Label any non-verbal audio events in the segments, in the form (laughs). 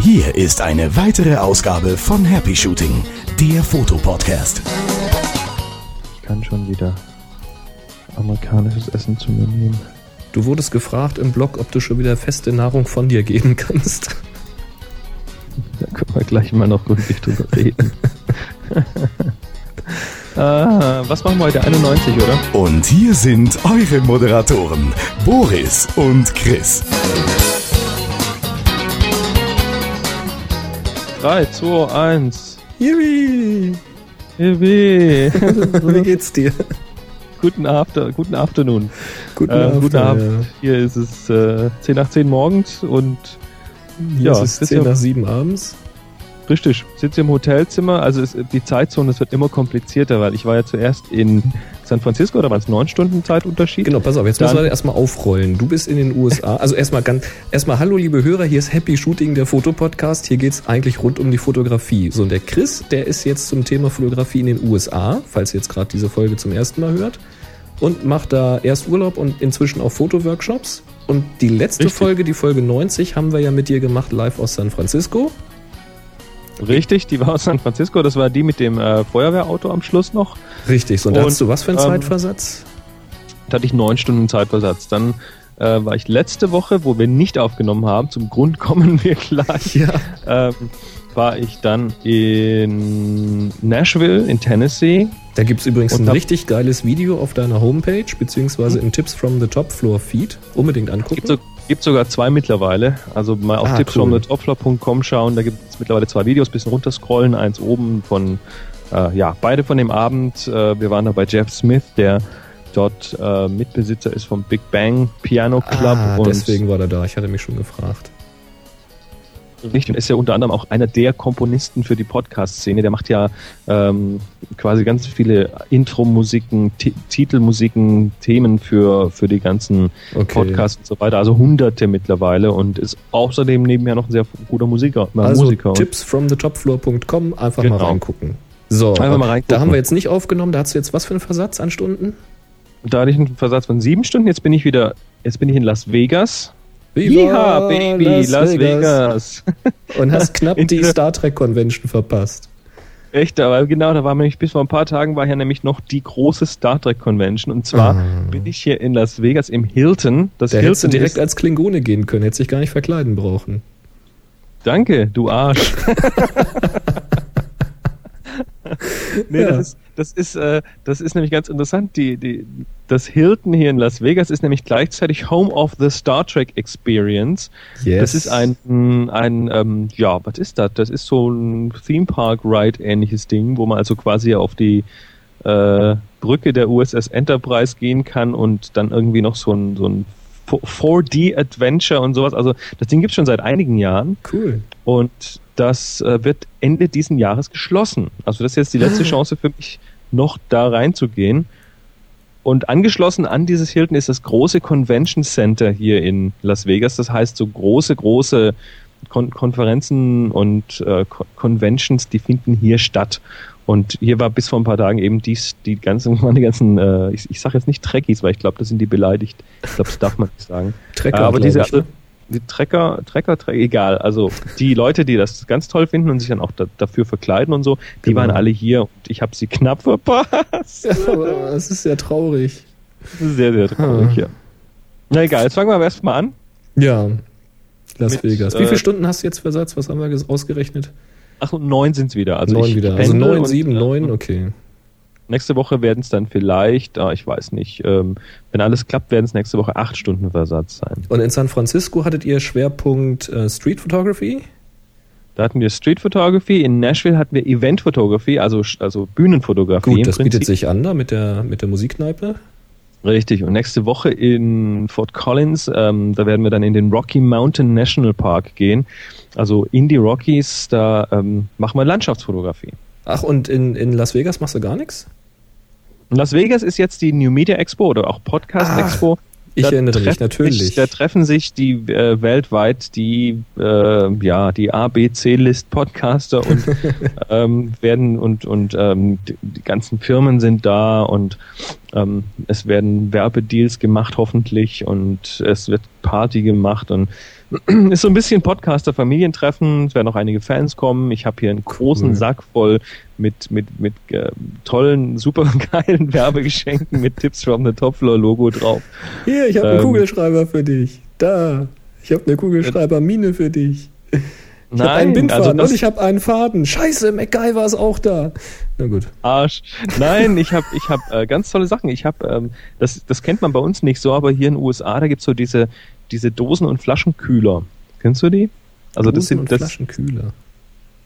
Hier ist eine weitere Ausgabe von Happy Shooting, der Fotopodcast. Ich kann schon wieder amerikanisches Essen zu mir nehmen. Du wurdest gefragt im Blog, ob du schon wieder feste Nahrung von dir geben kannst. Da können wir gleich mal noch gründlich drüber reden. (laughs) ah, was machen wir heute? 91, oder? Und hier sind eure Moderatoren, Boris und Chris. 3, 2, 1. Yippie! Hiwi. (laughs) Wie geht's dir? guten, After, guten Afternoon. Guten, Ähm, Abend. guten Abend. Hier ist es äh, 10 nach 10 morgens und Hier Ja, ist es ist 10 ja- nach 7 abends. Richtig, sitze im Hotelzimmer. Also es, die Zeitzone, es wird immer komplizierter, weil ich war ja zuerst in San Francisco, da waren es 9 Stunden Zeitunterschied. Genau, pass auf, jetzt Dann- müssen wir erstmal aufrollen. Du bist in den USA. Also erstmal ganz, erstmal hallo liebe Hörer, hier ist Happy Shooting, der Fotopodcast. Hier geht's eigentlich rund um die Fotografie. So, und der Chris, der ist jetzt zum Thema Fotografie in den USA, falls ihr jetzt gerade diese Folge zum ersten Mal hört. Und macht da erst Urlaub und inzwischen auch Fotoworkshops. Und die letzte Richtig. Folge, die Folge 90, haben wir ja mit dir gemacht live aus San Francisco. Richtig, die war aus San Francisco. Das war die mit dem äh, Feuerwehrauto am Schluss noch. Richtig, so. Und da hast du was für einen ähm, Zeitversatz? Da hatte ich neun Stunden Zeitversatz. Dann äh, war ich letzte Woche, wo wir nicht aufgenommen haben, zum Grund (laughs) kommen wir gleich, Ja. ähm, war ich dann in Nashville in Tennessee. Da gibt's übrigens Und ein richtig geiles Video auf deiner Homepage, beziehungsweise im Tips from the Top Floor Feed. Unbedingt angucken. Gibt, so, gibt sogar zwei mittlerweile. Also mal auf Ah, tipsfromthetopfloor.com schauen, da gibt es mittlerweile zwei Videos, bisschen runterscrollen, eins oben von, äh, ja, beide von dem Abend. Äh, wir waren da bei Jeff Smith, der dort äh, Mitbesitzer ist vom Big Bang Piano Club. ah, und deswegen war er da. Ich hatte mich schon gefragt. Und ist ja unter anderem auch einer der Komponisten für die Podcast-Szene. Der macht ja ähm, quasi ganz viele Intro-Musiken, Ti- Titelmusiken, Themen für, für die ganzen Okay. Podcasts und so weiter. Also hunderte mittlerweile und ist außerdem nebenher noch ein sehr guter Musiker. Äh, Also Musiker. Tipsfromthetopfloor.com, einfach Genau. mal reingucken. So, Einfach mal reingucken. da haben wir jetzt nicht aufgenommen. Da hast du jetzt was für einen Versatz an Stunden? da hatte ich einen Versatz von sieben Stunden. Jetzt bin ich wieder, jetzt bin ich in Las Vegas. Yeehaw, Baby, Las, Vegas. (laughs) Und hast knapp die (laughs) Star Trek Convention verpasst. Echt, aber genau, da war nämlich bis vor ein paar Tagen war hier nämlich noch die große Star Trek Convention und zwar Ah. bin ich hier in Las Vegas im Hilton. Das Da hättest du Hilton direkt ist, als Klingone gehen können, hättest dich gar nicht verkleiden brauchen. Danke, du Arsch. (laughs) (laughs) nee, Ja. das ist, das ist, äh, das ist nämlich ganz interessant. Die, die, das Hilton hier in Las Vegas ist nämlich gleichzeitig Home of the Star Trek Experience. Yes. Das ist ein, ein ähm, ja, was ist das? Das ist so ein Theme Park Ride ähnliches Ding, wo man also quasi auf die äh, Brücke der USS Enterprise gehen kann und dann irgendwie noch so ein, so ein 4D Adventure und sowas. Also das Ding gibt's schon seit einigen Jahren cool. und das äh, wird Ende diesen Jahres geschlossen. Also das ist jetzt die letzte Chance für mich, noch da reinzugehen. Und angeschlossen an dieses Hilton ist das große Convention Center hier in Las Vegas. Das heißt, so große, große Kon Konferenzen und äh, Ko Conventions, die finden hier statt. Und hier war bis vor ein paar Tagen eben dies, die ganzen, (laughs) meine ganzen, äh, ich, ich sage jetzt nicht Trekkies, weil ich glaube, das sind die beleidigt. Ich glaube, das darf man nicht sagen. Trecker, aber diese, ich, ne? Die Trecker, Trecker, Trecker, egal. Also die Leute, die das ganz toll finden und sich dann auch da, dafür verkleiden und so, die Genau. waren alle hier und ich habe sie knapp verpasst. (laughs) Ja, das ist sehr traurig. Das ist sehr, sehr traurig, Ah. ja. Na egal, jetzt fangen wir aber erstmal an. Ja. Las Mit, Vegas. Wie äh, viele Stunden hast du jetzt Versatz? Was haben wir ausgerechnet? Ach, und neun sind's wieder. Also neun wieder. Also neun, sieben, äh, neun, okay. Nächste Woche werden es dann vielleicht, ah, ich weiß nicht, ähm, wenn alles klappt, werden es nächste Woche acht Stunden Versatz sein. Und in San Francisco hattet ihr Schwerpunkt äh, Street Photography? Da hatten wir Street Photography, in Nashville hatten wir Event Photography, also, also Bühnenfotografie. Gut, das bietet Prinzip. sich an da mit der, mit der Musikkneipe. Richtig. Und nächste Woche in Fort Collins, ähm, da werden wir dann in den Rocky Mountain National Park gehen. Also in die Rockies, da ähm, machen wir Landschaftsfotografie. Ach, und in, in Las Vegas machst du gar nichts? Las Vegas ist jetzt die New Media Expo oder auch Podcast Ach, Expo. ich Da erinnere mich, natürlich. Sich, da treffen sich die äh, weltweit die äh, ja die A B C List Podcaster und (laughs) ähm, werden und und ähm, die ganzen Firmen sind da und Ähm, es werden Werbedeals gemacht, hoffentlich, und es wird Party gemacht und (clears throat) ist so ein bisschen Podcaster-Familientreffen. Es werden auch einige Fans kommen. Ich habe hier einen großen Cool. Sack voll mit, mit, mit äh, tollen, (laughs) super geilen Werbegeschenken mit Tipps from the Top Floor Logo drauf. Hier, ich habe einen Ähm. Kugelschreiber für dich. Da, ich habe eine Kugelschreiber-Mine für dich. (laughs) Ich habe einen Bindfaden also das und ich habe einen Faden. Scheiße, MacGyver ist auch da. Na gut. Arsch. Nein, ich habe ich hab, äh, ganz tolle Sachen. Ich habe, ähm, das, das kennt man bei uns nicht so, aber hier in den USA, da gibt's so diese, diese Dosen- und Flaschenkühler. Kennst du die? Also das Dosen sind und das, Flaschenkühler.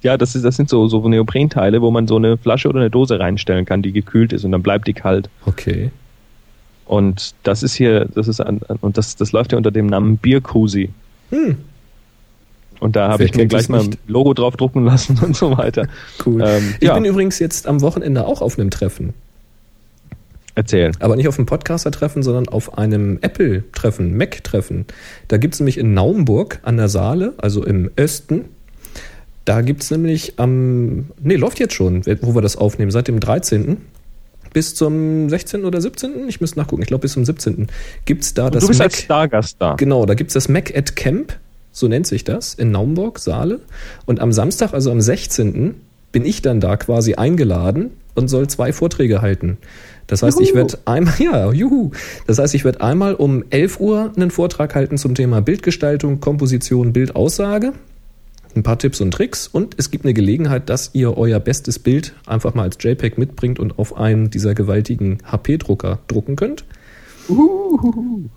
ja, das, ist, das sind so, so Neoprenteile, wo man so eine Flasche oder eine Dose reinstellen kann, die gekühlt ist und dann bleibt die kalt. Okay. Und das ist hier, das ist an, und das, das läuft ja unter dem Namen Cozy. Hm, Und da habe ich mir gleich mal ein? Logo drauf drucken lassen (laughs) und so weiter. cool. Ähm, ich ja. bin übrigens jetzt am Wochenende auch auf einem Treffen. Erzähl. Aber nicht auf einem Podcaster-Treffen, sondern auf einem Apple-Treffen, Mac-Treffen. Da gibt's nämlich in Naumburg an der Saale, also im Osten, da gibt's nämlich am, nee, läuft jetzt schon, wo wir das aufnehmen, seit dem 13. bis zum 16. oder 17. Ich müsste nachgucken, ich glaube bis zum 17. gibt's da das du bist Mac, als Stargast da. Genau, da gibt's das Mac at Camp, so nennt sich das, in Naumburg, Saale. Und am Samstag, also am 16., bin ich dann da quasi eingeladen und soll zwei Vorträge halten. Das heißt, ich Juhu. werde einmal, (laughs) ja, juhu. Das heißt, ich werde einmal um 11 Uhr einen Vortrag halten zum Thema Bildgestaltung, Komposition, Bildaussage. Ein paar Tipps und Tricks und es gibt eine Gelegenheit, dass ihr euer bestes Bild einfach mal als JPEG mitbringt und auf einen dieser gewaltigen HP-Drucker drucken könnt.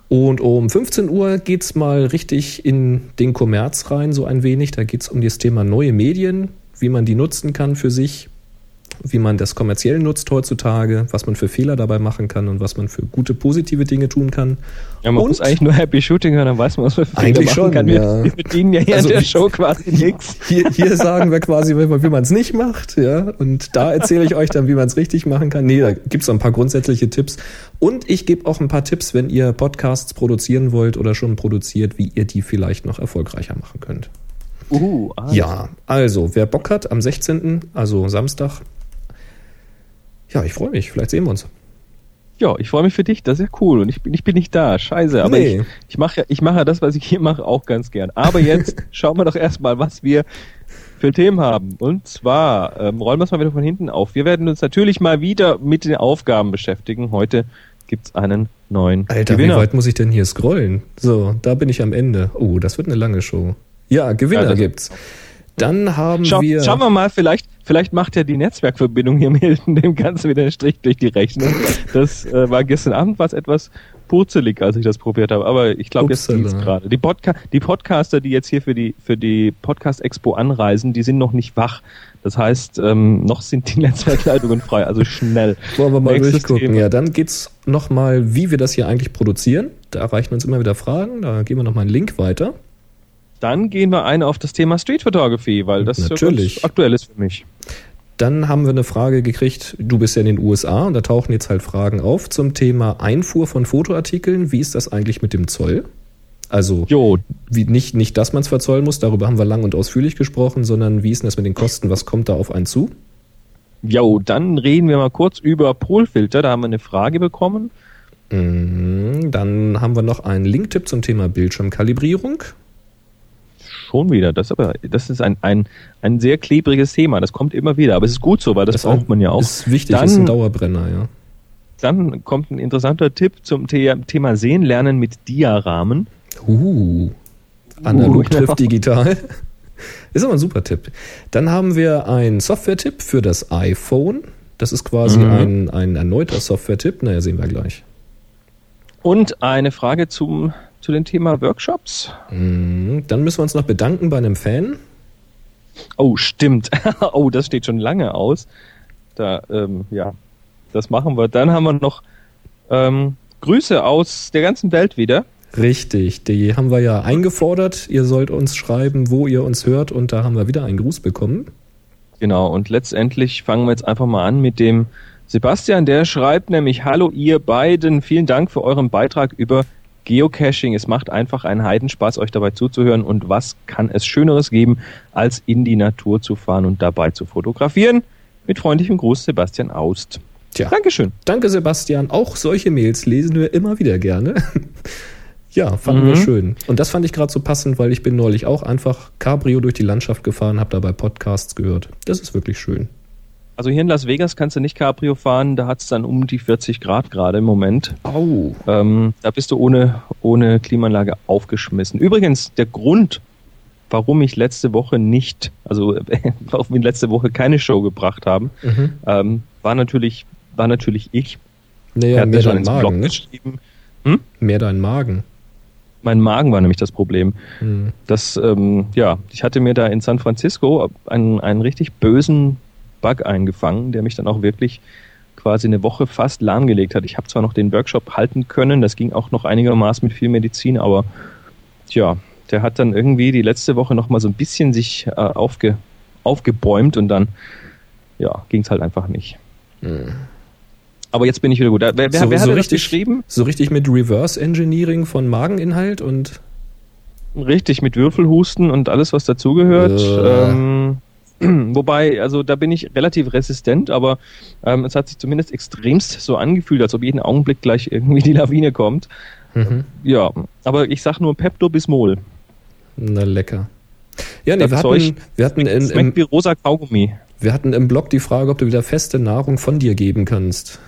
Und um 15 Uhr geht's mal richtig in den Kommerz rein, so ein wenig. Da geht's um das Thema neue Medien, wie man die nutzen kann für sich, wie man das kommerziell nutzt heutzutage, was man für Fehler dabei machen kann und was man für gute, positive Dinge tun kann. Ja, man Und- muss eigentlich nur Happy Shooting hören, dann weiß man, was man für Fehler Eigentlich machen schon, kann. Wir, ja. wir verdienen ja hier Also in der Show quasi nichts. Hier, hier sagen wir quasi, wie man es nicht macht, ja. Und da erzähle ich euch dann, wie man es richtig machen kann. Nee, da gibt's so ein paar grundsätzliche Tipps. Und ich gebe auch ein paar Tipps, wenn ihr Podcasts produzieren wollt oder schon produziert, wie ihr die vielleicht noch erfolgreicher machen könnt. Uh, ah, Ja, also, wer Bock hat, am 16., also Samstag. Ja, ich freue mich. Vielleicht sehen wir uns. ja, ich freue mich für dich, das ist ja cool. Und ich bin, ich bin nicht da, scheiße. Aber Nee. ich, ich mache ja, ich mache ja das, was ich hier mache, auch ganz gern. Aber jetzt (laughs) schauen wir doch erstmal, was wir für Themen haben. Und zwar ähm, rollen wir es mal wieder von hinten auf. Wir werden uns natürlich mal wieder mit den Aufgaben beschäftigen. Heute gibt's einen neuen Alter, Gewinner. wie weit muss ich denn hier scrollen? So, da bin ich am Ende. Oh, das wird eine lange Show. Ja, Gewinner das- gibt's. Dann haben Schau, wir. schauen wir mal, vielleicht, vielleicht macht ja die Netzwerkverbindung hier im Hilton (laughs) dem Ganzen wieder einen Strich durch die Rechnung. Das äh, war gestern Abend was etwas purzelig, als ich das probiert habe. Aber ich glaube, jetzt geht's gerade. Die, Podca die Podcaster, die jetzt hier für die für die Podcast Expo anreisen, die sind noch nicht wach. Das heißt, ähm, noch sind die (laughs) Netzwerkleitungen frei. Also schnell. Wollen wir mal Nächstes durchgucken. Thema. Ja, dann geht's noch mal, wie wir das hier eigentlich produzieren. Da erreichen uns immer wieder Fragen. Da geben wir noch mal einen Link weiter. Dann gehen wir ein auf das Thema Street Photography, weil das Natürlich. ja aktuell ist für mich. Dann haben wir eine Frage gekriegt. Du bist ja in den USA und da tauchen jetzt halt Fragen auf zum Thema Einfuhr von Fotoartikeln. Wie ist das eigentlich mit dem Zoll? Also Jo, wie, nicht, nicht, dass man es verzollen muss, darüber haben wir lang und ausführlich gesprochen, sondern wie ist denn das mit den Kosten? Was kommt da auf einen zu? jo, dann reden wir mal kurz über Polfilter. Da haben wir eine Frage bekommen. Mhm, Dann haben wir noch einen Linktipp zum Thema Bildschirmkalibrierung. Schon wieder. Das, ist aber, das ist ein, ein, ein sehr klebriges Thema. Das kommt immer wieder. Aber es ist gut so, weil das, braucht man ja auch. Ist wichtig, Dann- ist ein Dauerbrenner, ja. Dann kommt ein interessanter Tipp zum The Thema Sehen lernen mit Diarahmen. Uh, analog Uh, (laughs) trifft ja. digital. Ist aber ein super Tipp. Dann haben wir einen Software-Tipp für das iPhone. Das ist quasi Mhm. ein, ein erneuter Software-Tipp. Naja, sehen wir gleich. Und eine Frage zum, zu dem Thema Workshops. Mhm, Dann müssen wir uns noch bedanken bei einem Fan. Oh, stimmt. (laughs) oh, das steht schon lange aus. Da, ähm, ja, das machen wir. Dann haben wir noch ähm, Grüße aus der ganzen Welt wieder. Richtig, die haben wir ja eingefordert. Ihr sollt uns schreiben, wo ihr uns hört. Und da haben wir wieder einen Gruß bekommen. Genau, und letztendlich fangen wir jetzt einfach mal an mit dem Sebastian, der schreibt nämlich, hallo ihr beiden, vielen Dank für euren Beitrag über Geocaching. Es macht einfach einen Heidenspaß, euch dabei zuzuhören und was kann es Schöneres geben, als in die Natur zu fahren und dabei zu fotografieren. Mit freundlichem Gruß, Sebastian Aust. Tja. Dankeschön. Danke, Sebastian. Auch solche Mails lesen wir immer wieder gerne. (laughs) ja, fanden mhm. wir schön. Und das fand ich gerade so passend, weil ich bin neulich auch einfach Cabrio durch die Landschaft gefahren, habe dabei Podcasts gehört. Das ist wirklich schön. Also hier in Las Vegas kannst du nicht Cabrio fahren, da hat es dann um die 40 Grad gerade im Moment. Au. Ähm, da bist du ohne, ohne Klimaanlage aufgeschmissen. Übrigens, der Grund, warum ich letzte Woche nicht, also (laughs) warum wir letzte Woche keine Show gebracht haben, mhm. ähm, war natürlich, war natürlich ich. Naja, mehr dein Magen, ne? Hm? Mehr dein Magen. Mein Magen war nämlich das Problem. Mhm. Das, ähm, ja, ich hatte mir da in San Francisco einen, einen richtig bösen Bug eingefangen, der mich dann auch wirklich quasi eine Woche fast lahmgelegt hat. Ich habe zwar noch den Workshop halten können, das ging auch noch einigermaßen mit viel Medizin, aber tja, der hat dann irgendwie die letzte Woche noch mal so ein bisschen sich äh, aufge, aufgebäumt und dann ja, ging es halt einfach nicht. Hm. Aber jetzt bin ich wieder gut. Wer, wer, so, wer hat so das richtig, geschrieben? So richtig mit Reverse Engineering von Mageninhalt und richtig mit Würfelhusten und alles, was dazugehört. Äh. Ähm, (clears throat) Wobei, also da bin ich relativ resistent, aber ähm, es hat sich zumindest extremst so angefühlt, als ob jeden Augenblick gleich irgendwie die Lawine kommt. Mhm. Ja, aber ich sag nur Pepto-Bismol. Na lecker. Ja, nee, wir hatten, wir hatten in, im, wie rosa Kaugummi. Wir hatten im Blog die Frage, ob du wieder feste Nahrung von dir geben kannst.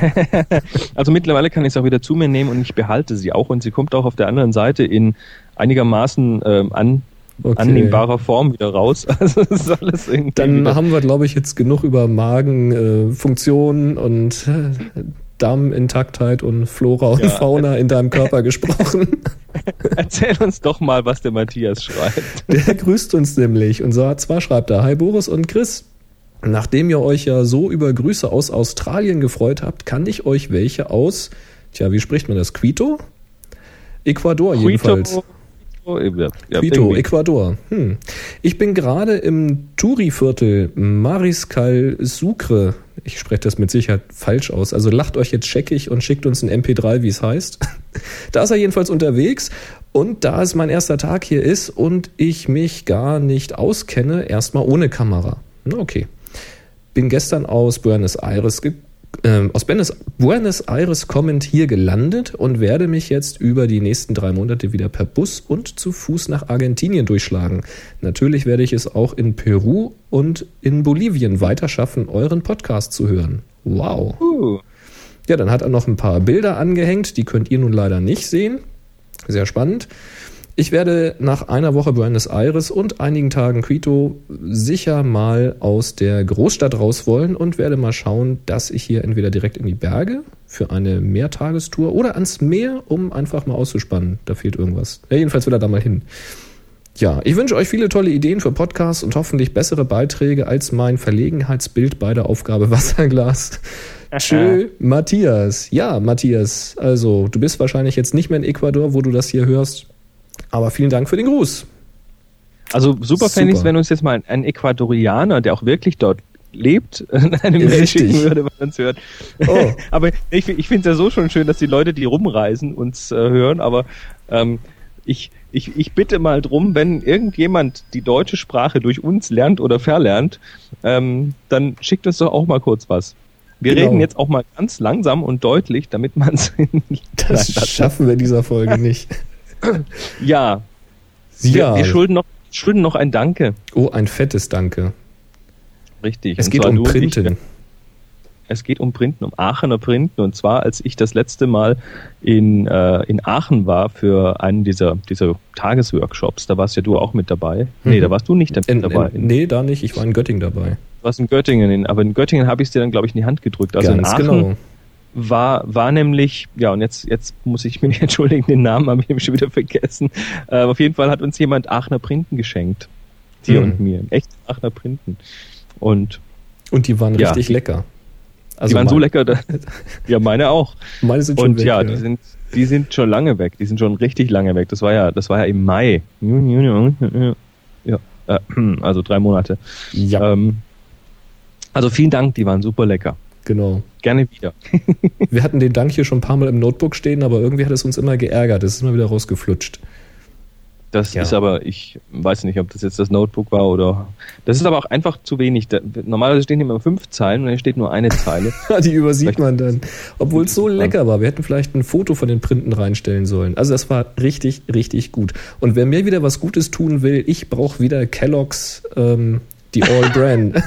(laughs) also mittlerweile kann ich es auch wieder zu mir nehmen und ich behalte sie auch und sie kommt auch auf der anderen Seite in einigermaßen ähm, an okay. annehmbarer Form wieder raus. (laughs) Also das ist alles irgendwie. Dann haben wir, glaube ich, jetzt genug über Magenfunktion äh, und äh, Darmintaktheit und Flora und ja. Fauna in deinem Körper gesprochen. (laughs) Erzähl uns doch mal, was der Matthias schreibt. Der grüßt uns nämlich und zwar schreibt er, Hi Boris und Chris. Nachdem ihr euch ja so über Grüße aus Australien gefreut habt, kann ich euch welche aus, tja, wie spricht man das? Quito? Ecuador Quito. jedenfalls. Ja, Quito, Ecuador. Hm. Ich bin gerade im Touri-Viertel Mariscal Sucre. Ich spreche das mit Sicherheit falsch aus. Also lacht euch jetzt scheckig und schickt uns ein MP3, wie es heißt. (laughs) da ist er jedenfalls unterwegs. Und da es mein erster Tag hier ist und ich mich gar nicht auskenne, erstmal ohne Kamera. Okay. Bin gestern aus Buenos Aires gekommen aus Buenos Aires kommend hier gelandet und werde mich jetzt über die nächsten drei Monate wieder per Bus und zu Fuß nach Argentinien durchschlagen. Natürlich werde ich es auch in Peru und in Bolivien weiter schaffen, euren Podcast zu hören. Wow. Uh. Ja, dann hat er noch ein paar Bilder angehängt, die könnt ihr nun leider nicht sehen. Sehr spannend. Ich werde nach einer Woche Buenos Aires und einigen Tagen Quito sicher mal aus der Großstadt raus wollen und werde mal schauen, dass ich hier entweder direkt in die Berge für eine Mehrtagestour oder ans Meer, um einfach mal auszuspannen. Da fehlt irgendwas. Ja, jedenfalls will er da mal hin. Ja, ich wünsche euch viele tolle Ideen für Podcasts und hoffentlich bessere Beiträge als mein Verlegenheitsbild bei der Aufgabe (laughs) Wasserglas. Tschö, Matthias. Ja, Matthias, also du bist wahrscheinlich jetzt nicht mehr in Ecuador, wo du das hier hörst. Aber vielen Dank für den Gruß. Also super, super. fände ich es, wenn uns jetzt mal ein Ecuadorianer, der auch wirklich dort lebt, (laughs) eine Mail schicken würde, wenn man es hört. Oh. (laughs) aber ich, ich finde es ja so schon schön, dass die Leute, die rumreisen, uns äh, hören, aber ähm, ich, ich, ich bitte mal drum, wenn irgendjemand die deutsche Sprache durch uns lernt oder verlernt, ähm, dann schickt uns doch auch mal kurz was. Wir genau. reden jetzt auch mal ganz langsam und deutlich, damit man es. (laughs) das schaffen wir in dieser Folge nicht. Ja. ja. Wir, wir, schulden, noch, schulden noch ein Danke. Oh, ein fettes Danke. Richtig. Es geht um Printen. es geht um Printen, um Aachener Printen. Und zwar, als ich das letzte Mal in, äh, in Aachen war für einen dieser, dieser Tagesworkshops, da warst ja du auch mit dabei. Mhm. Nee, da warst du nicht mit in, dabei. In, nee, da nicht. Ich war in Göttingen dabei. Du warst in Göttingen, aber in Göttingen habe ich es dir dann, glaube ich, in die Hand gedrückt. Also Ganz in Aachen genau war, war nämlich, ja, und jetzt, jetzt muss ich mich (laughs) entschuldigen, den Namen habe ich schon wieder vergessen. Äh, auf jeden Fall hat uns jemand Aachener Printen geschenkt. Dir mhm. und mir. Echt Aachener Printen. Und, und die waren ja, richtig lecker. Also die waren so lecker, dass, (laughs) ja, meine auch. Meine sind schon und weg. Ja, ja, die sind, die sind schon lange weg. Die sind schon richtig lange weg. Das war ja, das war ja im Mai. Ja, äh, (clears throat) also drei Monate. Ja. Ähm, also vielen Dank, die waren super lecker. Genau. Gerne wieder. (laughs) Wir hatten den Dank hier schon ein paar Mal im Notebook stehen, aber irgendwie hat es uns immer geärgert. Es ist immer wieder rausgeflutscht. Das Ja. ist aber, ich weiß nicht, ob das jetzt das Notebook war oder. Das ist aber auch einfach zu wenig. Da, normalerweise stehen immer fünf Zeilen und dann steht nur eine Zeile. (laughs) Die übersieht Vielleicht- man dann. Obwohl es so lecker war. Wir hätten vielleicht ein Foto von den Printen reinstellen sollen. Also das war richtig, richtig gut. Und wer mir wieder was Gutes tun will, ich brauche wieder Kellogg's, ähm, die All Bran. (laughs)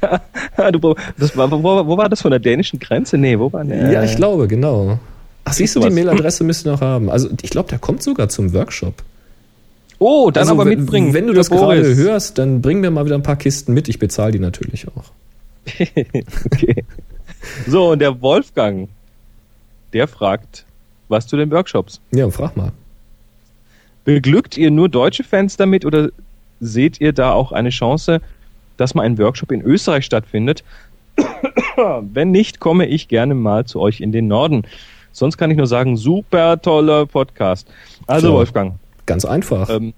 (laughs) Ah, du, das war, wo, wo war das von der dänischen Grenze? Nee, wo war der? ja, ich glaube, genau. Ach, siehst du, die. Mailadresse müsst ihr noch haben. Also ich glaube, der kommt sogar zum Workshop. Oh, dann also, aber mitbringen. Wenn du das gerade Boris. hörst, dann bring mir mal wieder ein paar Kisten mit. Ich bezahle die natürlich auch. (laughs) okay. So, und der Wolfgang, der fragt, was zu den Workshops? Ja, frag mal. Beglückt ihr nur deutsche Fans damit oder seht ihr da auch eine Chance, dass mal ein Workshop in Österreich stattfindet? (coughs) Wenn nicht, komme ich gerne mal zu euch in den Norden. Sonst kann ich nur sagen, super toller Podcast. Also Tja. Wolfgang, Ganz einfach. ähm,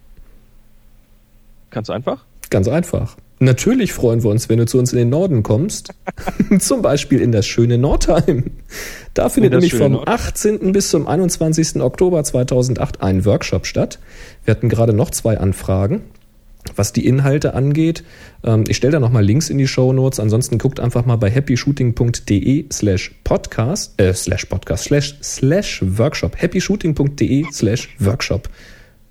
du einfach? Ganz einfach. Natürlich freuen wir uns, wenn du zu uns in den Norden kommst. (laughs) zum Beispiel in das schöne Nordheim. Da findet nämlich vom Nordheim. 18. bis zum 21. Oktober 2008 ein Workshop statt. Wir hatten gerade noch zwei Anfragen. Was die Inhalte angeht, ähm, ich stelle da nochmal Links in die Show Notes. Ansonsten guckt einfach mal bei happyshooting.de slash podcast, äh, slash podcast, slash, slash workshop. happyshooting.de slash workshop.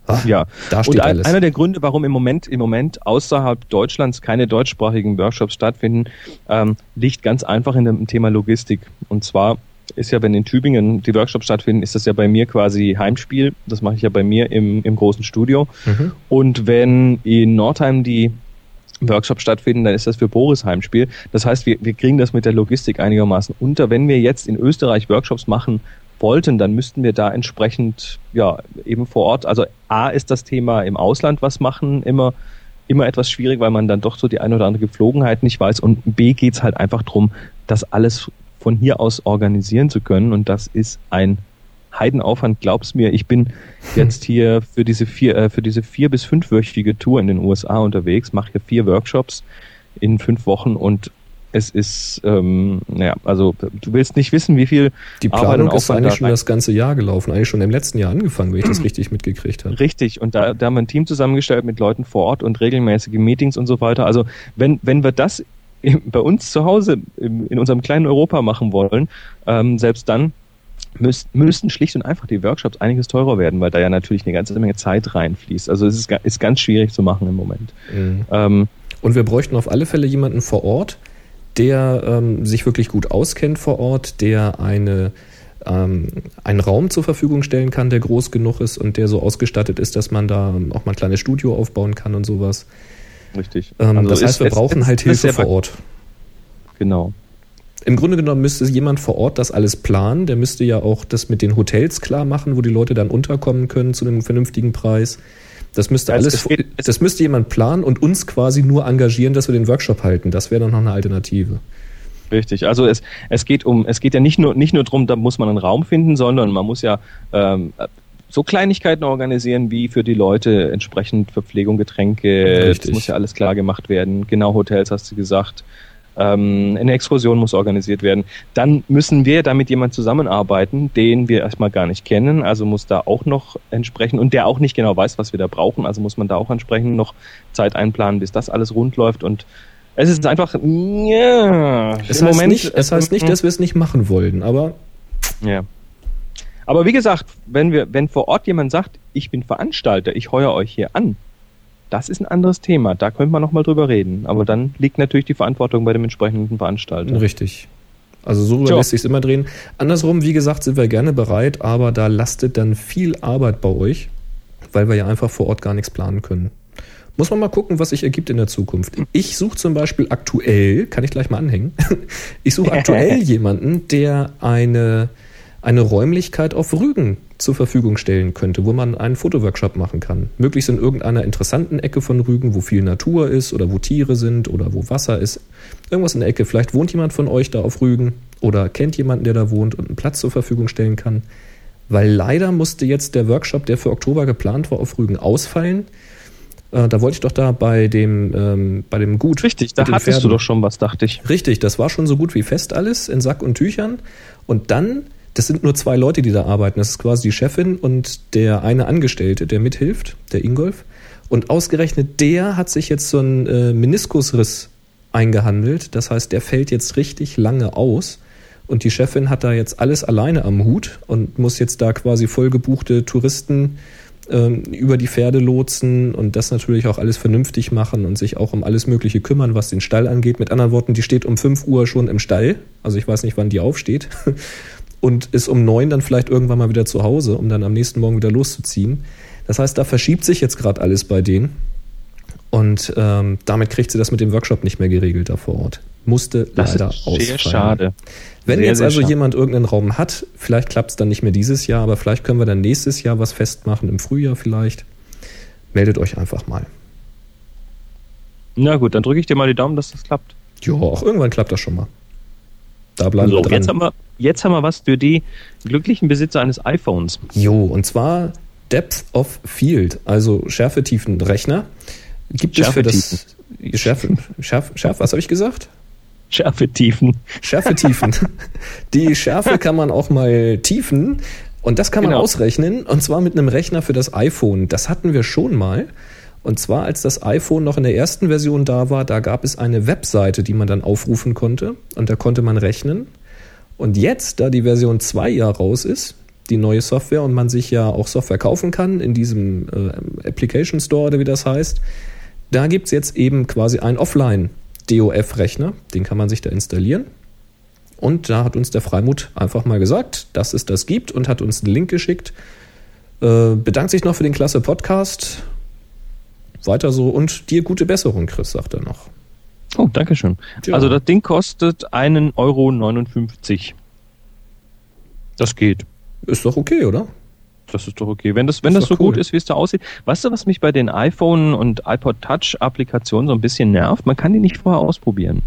Ah, Ja, Da steht und ein, alles. einer der Gründe, warum im Moment, im Moment außerhalb Deutschlands keine deutschsprachigen Workshops stattfinden, ähm, liegt ganz einfach in dem Thema Logistik. Und zwar ist ja, wenn in Tübingen die Workshops stattfinden, ist das ja bei mir quasi Heimspiel. Das mache ich ja bei mir im, im großen Studio. Mhm. Und wenn in Nordheim die Workshops stattfinden, dann ist das für Boris Heimspiel. Das heißt, wir, wir kriegen das mit der Logistik einigermaßen unter. Wenn wir jetzt in Österreich Workshops machen wollten, dann müssten wir da entsprechend ja eben vor Ort. Also A ist das Thema im Ausland was machen immer immer etwas schwierig, weil man dann doch so die eine oder andere Gepflogenheit nicht weiß. Und B geht's halt einfach drum, das alles von hier aus organisieren zu können. Und das ist ein Heidenaufwand, glaub's mir. Ich bin jetzt hier für diese vier, äh, für diese vier bis fünfwöchige Tour in den USA unterwegs, mache hier vier Workshops in fünf Wochen und es ist, ähm, naja, also du willst nicht wissen, wie viel Die Planung ist eigentlich da schon das ganze Jahr gelaufen, eigentlich schon im letzten Jahr angefangen, wenn ich das (clears throat) richtig mitgekriegt habe. Richtig, und da, da haben wir ein Team zusammengestellt mit Leuten vor Ort und regelmäßige Meetings und so weiter. Also wenn, wenn wir das bei uns zu Hause in unserem kleinen Europa machen wollen, ähm, selbst dann müssten schlicht und einfach die Workshops einiges teurer werden, weil da ja natürlich eine ganze Menge Zeit reinfließt. Also es ist, ist ganz schwierig zu machen im Moment. Mhm. Ähm, Und wir bräuchten auf alle Fälle jemanden vor Ort, der ähm, sich wirklich gut auskennt vor Ort, der eine, ähm, einen Raum zur Verfügung stellen kann, der groß genug ist und der so ausgestattet ist, dass man da ähm, auch mal ein kleines Studio aufbauen kann und sowas. Richtig. Ähm, Also das heißt, wir brauchen halt Hilfe vor Ort. Genau. Im Grunde genommen müsste jemand vor Ort das alles planen. Der müsste ja auch das mit den Hotels klar machen, wo die Leute dann unterkommen können zu einem vernünftigen Preis. Das müsste es- alles, es geht- das müsste jemand planen und uns quasi nur engagieren, dass wir den Workshop halten. Das wäre dann noch eine Alternative. Richtig. Also es, es geht um, es geht ja nicht nur nicht nur drum, da muss man einen Raum finden, sondern man muss ja ähm, so Kleinigkeiten organisieren, wie für die Leute entsprechend Verpflegung, Getränke, Richtig. das muss ja alles klar gemacht werden. Genau, Hotels hast du gesagt. Ähm, eine Exkursion muss organisiert werden. Dann müssen wir da mit jemand zusammenarbeiten, den wir erstmal gar nicht kennen. Also muss da auch noch entsprechend und der auch nicht genau weiß, was wir da brauchen. Also muss man da auch entsprechend noch Zeit einplanen, bis das alles rund läuft und es ist einfach, ja, Es heißt, Moment, nicht, es heißt nicht, dass wir es nicht machen wollen, aber ja. Aber wie gesagt, wenn wir, wenn vor Ort jemand sagt, ich bin Veranstalter, ich heuer euch hier an, das ist ein anderes Thema. Da könnte man nochmal drüber reden. Aber dann liegt natürlich die Verantwortung bei dem entsprechenden Veranstalter. richtig. Also so Tja. lässt sich immer drehen. Andersrum, wie gesagt, sind wir gerne bereit, aber da lastet dann viel Arbeit bei euch, weil wir ja einfach vor Ort gar nichts planen können. Muss man mal gucken, was sich ergibt in der Zukunft. Ich suche zum Beispiel aktuell, kann ich gleich mal anhängen, (laughs) ich suche aktuell (laughs) jemanden, der eine, eine Räumlichkeit auf Rügen zur Verfügung stellen könnte, wo man einen Fotoworkshop machen kann. Möglichst in irgendeiner interessanten Ecke von Rügen, wo viel Natur ist oder wo Tiere sind oder wo Wasser ist. Irgendwas in der Ecke. Vielleicht wohnt jemand von euch da auf Rügen oder kennt jemanden, der da wohnt und einen Platz zur Verfügung stellen kann. Weil leider musste jetzt der Workshop, der für Oktober geplant war, auf Rügen ausfallen. Äh, da wollte ich doch da bei dem, ähm, bei dem Gut. Richtig, da hattest du Pferden- doch schon was, dachte ich. Richtig, das war schon so gut wie fest alles in Sack und Tüchern. Und dann das sind nur zwei Leute, die da arbeiten. Das ist quasi die Chefin und der eine Angestellte, der mithilft, der Ingolf. Und ausgerechnet der hat sich jetzt so einen äh, Meniskusriss eingehandelt. Das heißt, der fällt jetzt richtig lange aus. Und die Chefin hat da jetzt alles alleine am Hut und muss jetzt da quasi vollgebuchte Touristen ähm, über die Pferde lotsen und das natürlich auch alles vernünftig machen und sich auch um alles Mögliche kümmern, was den Stall angeht. Mit anderen Worten, die steht um 5 Uhr schon im Stall. Also ich weiß nicht, wann die aufsteht. (laughs) Und ist um 9 dann vielleicht irgendwann mal wieder zu Hause, um dann am nächsten Morgen wieder loszuziehen. Das heißt, da verschiebt sich jetzt gerade alles bei denen. Und ähm, damit kriegt sie das mit dem Workshop nicht mehr geregelt da vor Ort. Musste das leider ist ausfallen. Sehr schade. Wenn sehr, jetzt also schade. jemand irgendeinen Raum hat, vielleicht klappt es dann nicht mehr dieses Jahr, aber vielleicht können wir dann nächstes Jahr was festmachen, im Frühjahr vielleicht. Meldet euch einfach mal. Na gut, dann drücke ich dir mal die Daumen, dass das klappt. Ja, auch irgendwann klappt das schon mal. Da bleiben so, wir dran. jetzt haben wir, jetzt haben wir was für die glücklichen Besitzer eines iPhones. Jo, und zwar Depth of Field, also Schärfetiefenrechner. Gibt es für das Schärfe, Schärfe, Schärfe, was habe ich gesagt? Schärfetiefen. Schärfetiefen. (laughs) Die Schärfe kann man auch mal tiefen und das kann man Genau. ausrechnen und zwar mit einem Rechner für das iPhone. Das hatten wir schon mal. Und zwar, als das iPhone noch in der ersten Version da war, da gab es eine Webseite, die man dann aufrufen konnte und da konnte man rechnen. Und jetzt, da die Version 2 ja raus ist, die neue Software und man sich ja auch Software kaufen kann in diesem äh, Application Store oder wie das heißt, da gibt es jetzt eben quasi einen Offline-DOF-Rechner, den kann man sich da installieren. Und da hat uns der Freimut einfach mal gesagt, dass es das gibt und hat uns einen Link geschickt. Äh, bedankt sich noch für den klasse Podcast. Weiter so und dir gute Besserung, Chris, sagt er noch. Oh, danke schön. Ja. Also das Ding kostet einen Euro. 59. Das geht. Ist doch okay, oder? Das ist doch okay. Wenn das, wenn das so cool. gut ist, wie es da aussieht. Weißt du, was mich bei den iPhone und iPod Touch Applikationen so ein bisschen nervt? Man kann die nicht vorher ausprobieren.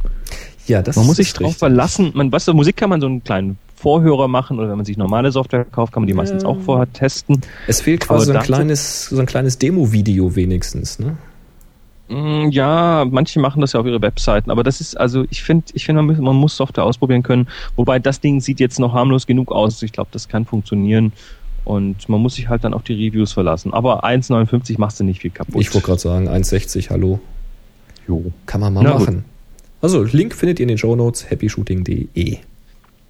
Ja, das Man muss sich drauf verlassen. Man, weißt du, Musik kann man so einen kleinen Vorhörer machen oder wenn man sich normale Software kauft, kann man die meistens Ja. auch vorher testen. Es fehlt quasi so ein kleines, so ein kleines Demo-Video wenigstens, ne? Mm, Ja, manche machen das ja auf ihre Webseiten, aber das ist, also ich finde, ich finde, man, muss- man muss Software ausprobieren können. Wobei das Ding sieht jetzt noch harmlos genug aus. Ich glaube, das kann funktionieren. Und man muss sich halt dann auf die Reviews verlassen. Aber 1,59 machst du nicht viel kaputt. Ich wollte gerade sagen, 1,60, hallo. Jo. Kann man mal Na gut. machen. Also, Link findet ihr in den Shownotes, happyshooting.de.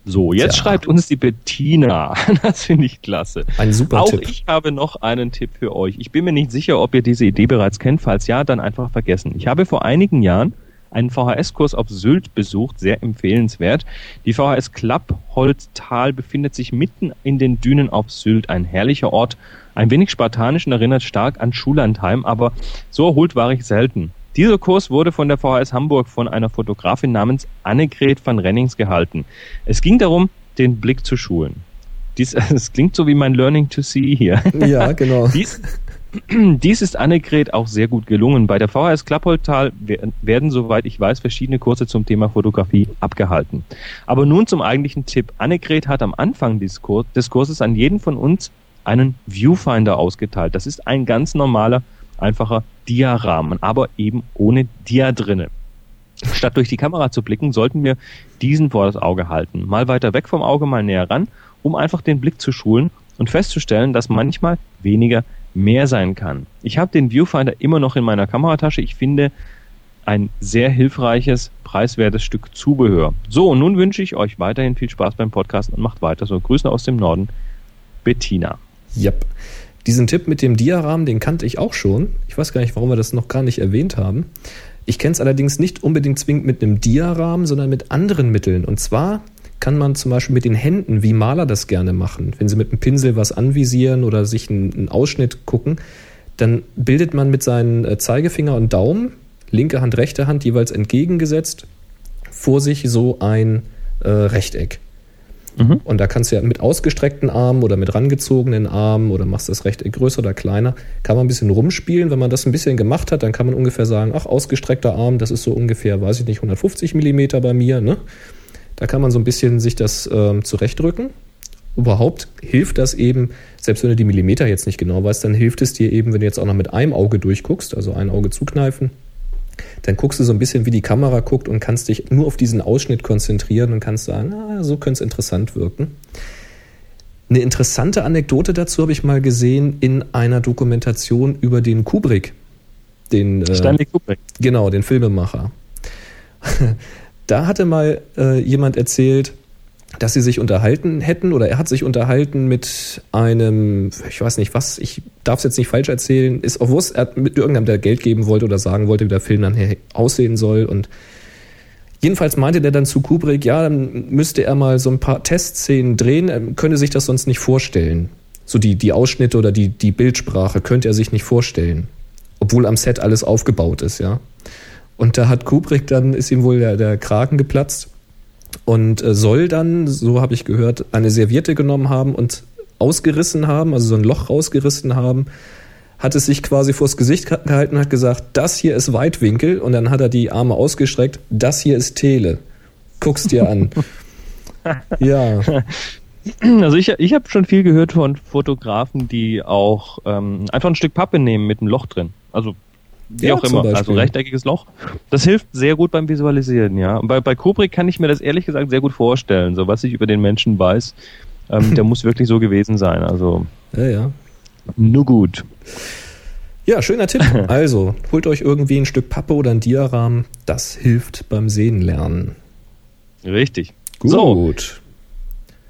So, jetzt Ja. schreibt uns die Bettina. (laughs) Das finde ich klasse. Ein super Auch Tipp. ich habe noch einen Tipp für euch. Ich bin mir nicht sicher, ob ihr diese Idee bereits kennt. Falls ja, dann einfach vergessen. Ich habe vor einigen Jahren einen VHS-Kurs auf Sylt besucht, sehr empfehlenswert. Die VHS Klappholztal befindet sich mitten in den Dünen auf Sylt. Ein herrlicher Ort, ein wenig spartanisch und erinnert stark an Schullandheim, aber so erholt war ich selten. Dieser Kurs wurde von der VHS Hamburg von einer Fotografin namens Annegret van Rennings gehalten. Es ging darum, den Blick zu schulen. Dies, (laughs) es klingt so wie mein Learning to See hier. Ja, (laughs) genau. Dies, (clears throat) dies ist Annegret auch sehr gut gelungen. Bei der VHS Klappholtal wer- werden, soweit ich weiß, verschiedene Kurse zum Thema Fotografie abgehalten. Aber nun zum eigentlichen Tipp. Annegret hat am Anfang des, Kur des Kurses an jeden von uns einen Viewfinder ausgeteilt. Das ist ein ganz normaler, einfacher Diarahmen, aber eben ohne Dia drinne. Statt durch die Kamera zu blicken, sollten wir diesen vor das Auge halten. Mal weiter weg vom Auge, mal näher ran, um einfach den Blick zu schulen und festzustellen, dass manchmal weniger mehr sein kann. Ich habe den Viewfinder immer noch in meiner Kameratasche. Ich finde ein sehr hilfreiches, preiswertes Stück Zubehör. So, und nun wünsche ich euch weiterhin viel Spaß beim Podcast und macht weiter so. Grüße aus dem Norden, Bettina. Yep. Diesen Tipp mit dem Diarahmen, den kannte ich auch schon. Ich weiß gar nicht, warum wir das noch gar nicht erwähnt haben. Ich kenne es allerdings nicht unbedingt zwingend mit einem Diarahmen, sondern mit anderen Mitteln. Und zwar kann man zum Beispiel mit den Händen, wie Maler das gerne machen, wenn sie mit einem Pinsel was anvisieren oder sich einen, Ausschnitt gucken, dann bildet man mit seinen äh, Zeigefinger und Daumen, linke Hand, rechte Hand jeweils entgegengesetzt, vor sich so ein äh, Rechteck. Mhm. Und da kannst du ja mit ausgestreckten Armen oder mit rangezogenen Armen oder machst das Rechteck größer oder kleiner, kann man ein bisschen rumspielen. Wenn man das ein bisschen gemacht hat, dann kann man ungefähr sagen, ach, ausgestreckter Arm, das ist so ungefähr, weiß ich nicht, 150 Millimeter bei mir. Ne? Da kann man so ein bisschen sich das ähm, zurechtrücken. Überhaupt hilft das eben, selbst wenn du die Millimeter jetzt nicht genau weißt, dann hilft es dir eben, wenn du jetzt auch noch mit einem Auge durchguckst, also ein Auge zukneifen, dann guckst du so ein bisschen, wie die Kamera guckt und kannst dich nur auf diesen Ausschnitt konzentrieren und kannst sagen, ah, so könnte es interessant wirken. Eine interessante Anekdote dazu habe ich mal gesehen in einer Dokumentation über den Kubrick. Den, äh, Stanley Kubrick. Genau, den Filmemacher. (laughs) da hatte mal äh, jemand erzählt, dass sie sich unterhalten hätten oder er hat sich unterhalten mit einem, ich weiß nicht was, ich darf es jetzt nicht falsch erzählen, ist auch Wurst, er mit irgendeinem, der Geld geben wollte oder sagen wollte, wie der Film dann aussehen soll und Jedenfalls meinte der dann zu Kubrick, ja, dann müsste er mal so ein paar Testszenen drehen, er könne sich das sonst nicht vorstellen. So die, die Ausschnitte oder die, die Bildsprache könnte er sich nicht vorstellen. Obwohl am Set alles aufgebaut ist, ja. Und da hat Kubrick dann, ist ihm wohl der, der Kragen geplatzt und äh, soll dann, so habe ich gehört, eine Serviette genommen haben und ausgerissen haben, also so ein Loch rausgerissen haben hat es sich quasi vors Gesicht gehalten und hat gesagt, das hier ist Weitwinkel und dann hat er die Arme ausgestreckt, das hier ist Tele. Guck's dir an. (laughs) ja. Also ich, ich habe schon viel gehört von Fotografen, die auch ähm, einfach ein Stück Pappe nehmen mit einem Loch drin. Also wie ja, auch immer, also rechteckiges Loch. Das hilft sehr gut beim Visualisieren, ja. Und bei, bei Kubrick kann ich mir das ehrlich gesagt sehr gut vorstellen, so was ich über den Menschen weiß. Ähm, der (laughs) muss wirklich so gewesen sein. Also ja, ja. Nur gut. Ja, schöner Tipp. (laughs) Also, holt euch irgendwie ein Stück Pappe oder ein Diarahmen. Das hilft beim Sehen lernen. Richtig. Gut. So,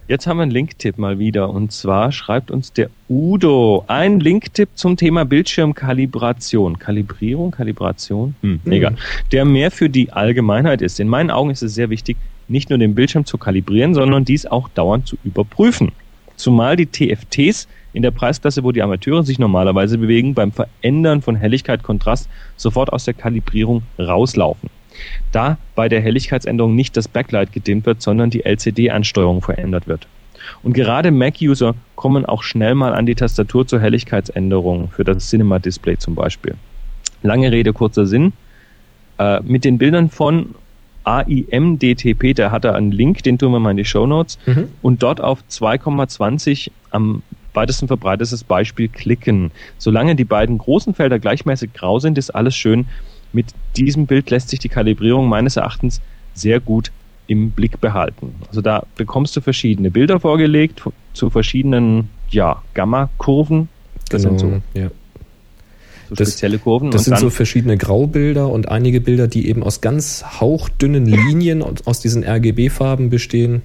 jetzt haben wir einen Linktipp mal wieder. Und zwar schreibt uns der Udo ein Linktipp zum Thema Bildschirmkalibration. Kalibrierung, Kalibration? Hm, hm. egal. Der mehr für die Allgemeinheit ist. In meinen Augen ist es sehr wichtig, nicht nur den Bildschirm zu kalibrieren, sondern dies auch dauernd zu überprüfen. Zumal die TFTs in der Preisklasse, wo die Amateure sich normalerweise bewegen, beim Verändern von Helligkeit, Kontrast sofort aus der Kalibrierung rauslaufen. Da bei der Helligkeitsänderung nicht das Backlight gedimmt wird, sondern die LCD-Ansteuerung verändert wird. Und gerade Mac-User kommen auch schnell mal an die Tastatur zur Helligkeitsänderung für das Cinema-Display zum Beispiel. Lange Rede, kurzer Sinn. Äh, mit den Bildern von AIMDTP, da hat er einen Link, den tun wir mal in die Show Notes, mhm. und dort auf 2,20 am weitesten verbreitetes Beispiel klicken. Solange die beiden großen Felder gleichmäßig grau sind, ist alles schön. Mit diesem Bild lässt sich die Kalibrierung meines Erachtens sehr gut im Blick behalten. Also da bekommst du verschiedene Bilder vorgelegt zu verschiedenen ja, Gamma-Kurven. Das genau, sind so, ja. so spezielle Kurven. Das sind so verschiedene Graubilder und einige Bilder, die eben aus ganz hauchdünnen Linien aus diesen RGB-Farben bestehen.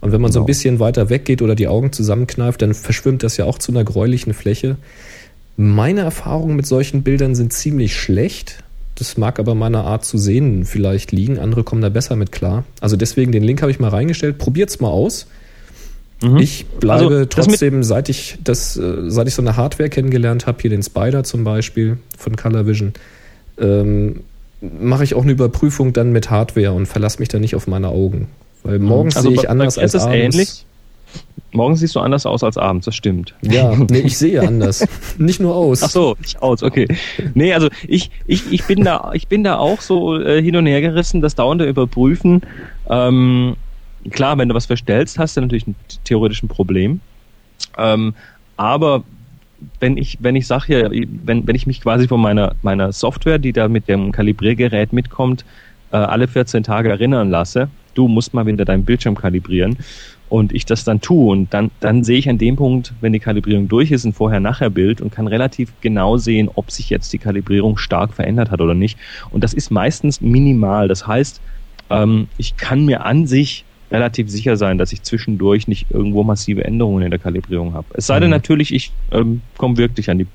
Und wenn man genau. so ein genau. bisschen weiter weggeht oder die Augen zusammenkneift, dann verschwimmt das ja auch zu einer gräulichen Fläche. Meine Erfahrungen mit solchen Bildern sind ziemlich schlecht. Das mag aber meiner Art zu sehen vielleicht liegen. Andere kommen da besser mit klar. Also deswegen den Link habe ich mal reingestellt. Probiert's mal aus. Mhm. Ich bleibe also, trotzdem, seit ich das, äh, seit ich so eine Hardware kennengelernt habe, hier den Spider zum Beispiel von Color Vision, ähm, mache ich auch eine Überprüfung dann mit Hardware und verlasse mich da nicht auf meine Augen. Weil morgens also sehe ich anders als abends. Ähnlich. Morgens siehst du anders aus als abends, das stimmt. Ja, (laughs) nee, ich sehe anders. nicht nur aus. Ach so, nicht aus, okay. Nee, also ich, ich, ich bin da, ich bin da auch so äh, hin und her gerissen, das dauernde Überprüfen. Ähm, klar, wenn du was verstellst, hast du natürlich ein theoretischen Problem. Ähm, aber wenn ich, wenn ich sage ja, wenn, wenn ich mich quasi von meiner, meiner Software, die da mit dem Kalibriergerät mitkommt, äh, alle 14 Tage erinnern lasse, du musst mal wieder deinen Bildschirm kalibrieren und ich das dann tue und dann, dann sehe ich an dem Punkt, wenn die Kalibrierung durch ist, ein Vorher-Nachher-Bild und kann relativ genau sehen, ob sich jetzt die Kalibrierung stark verändert hat oder nicht. Und das ist meistens minimal. Das heißt, ähm, ich kann mir an sich relativ sicher sein, dass ich zwischendurch nicht irgendwo massive Änderungen in der Kalibrierung habe. Es sei denn mhm. natürlich, ich ähm, komme wirklich an die,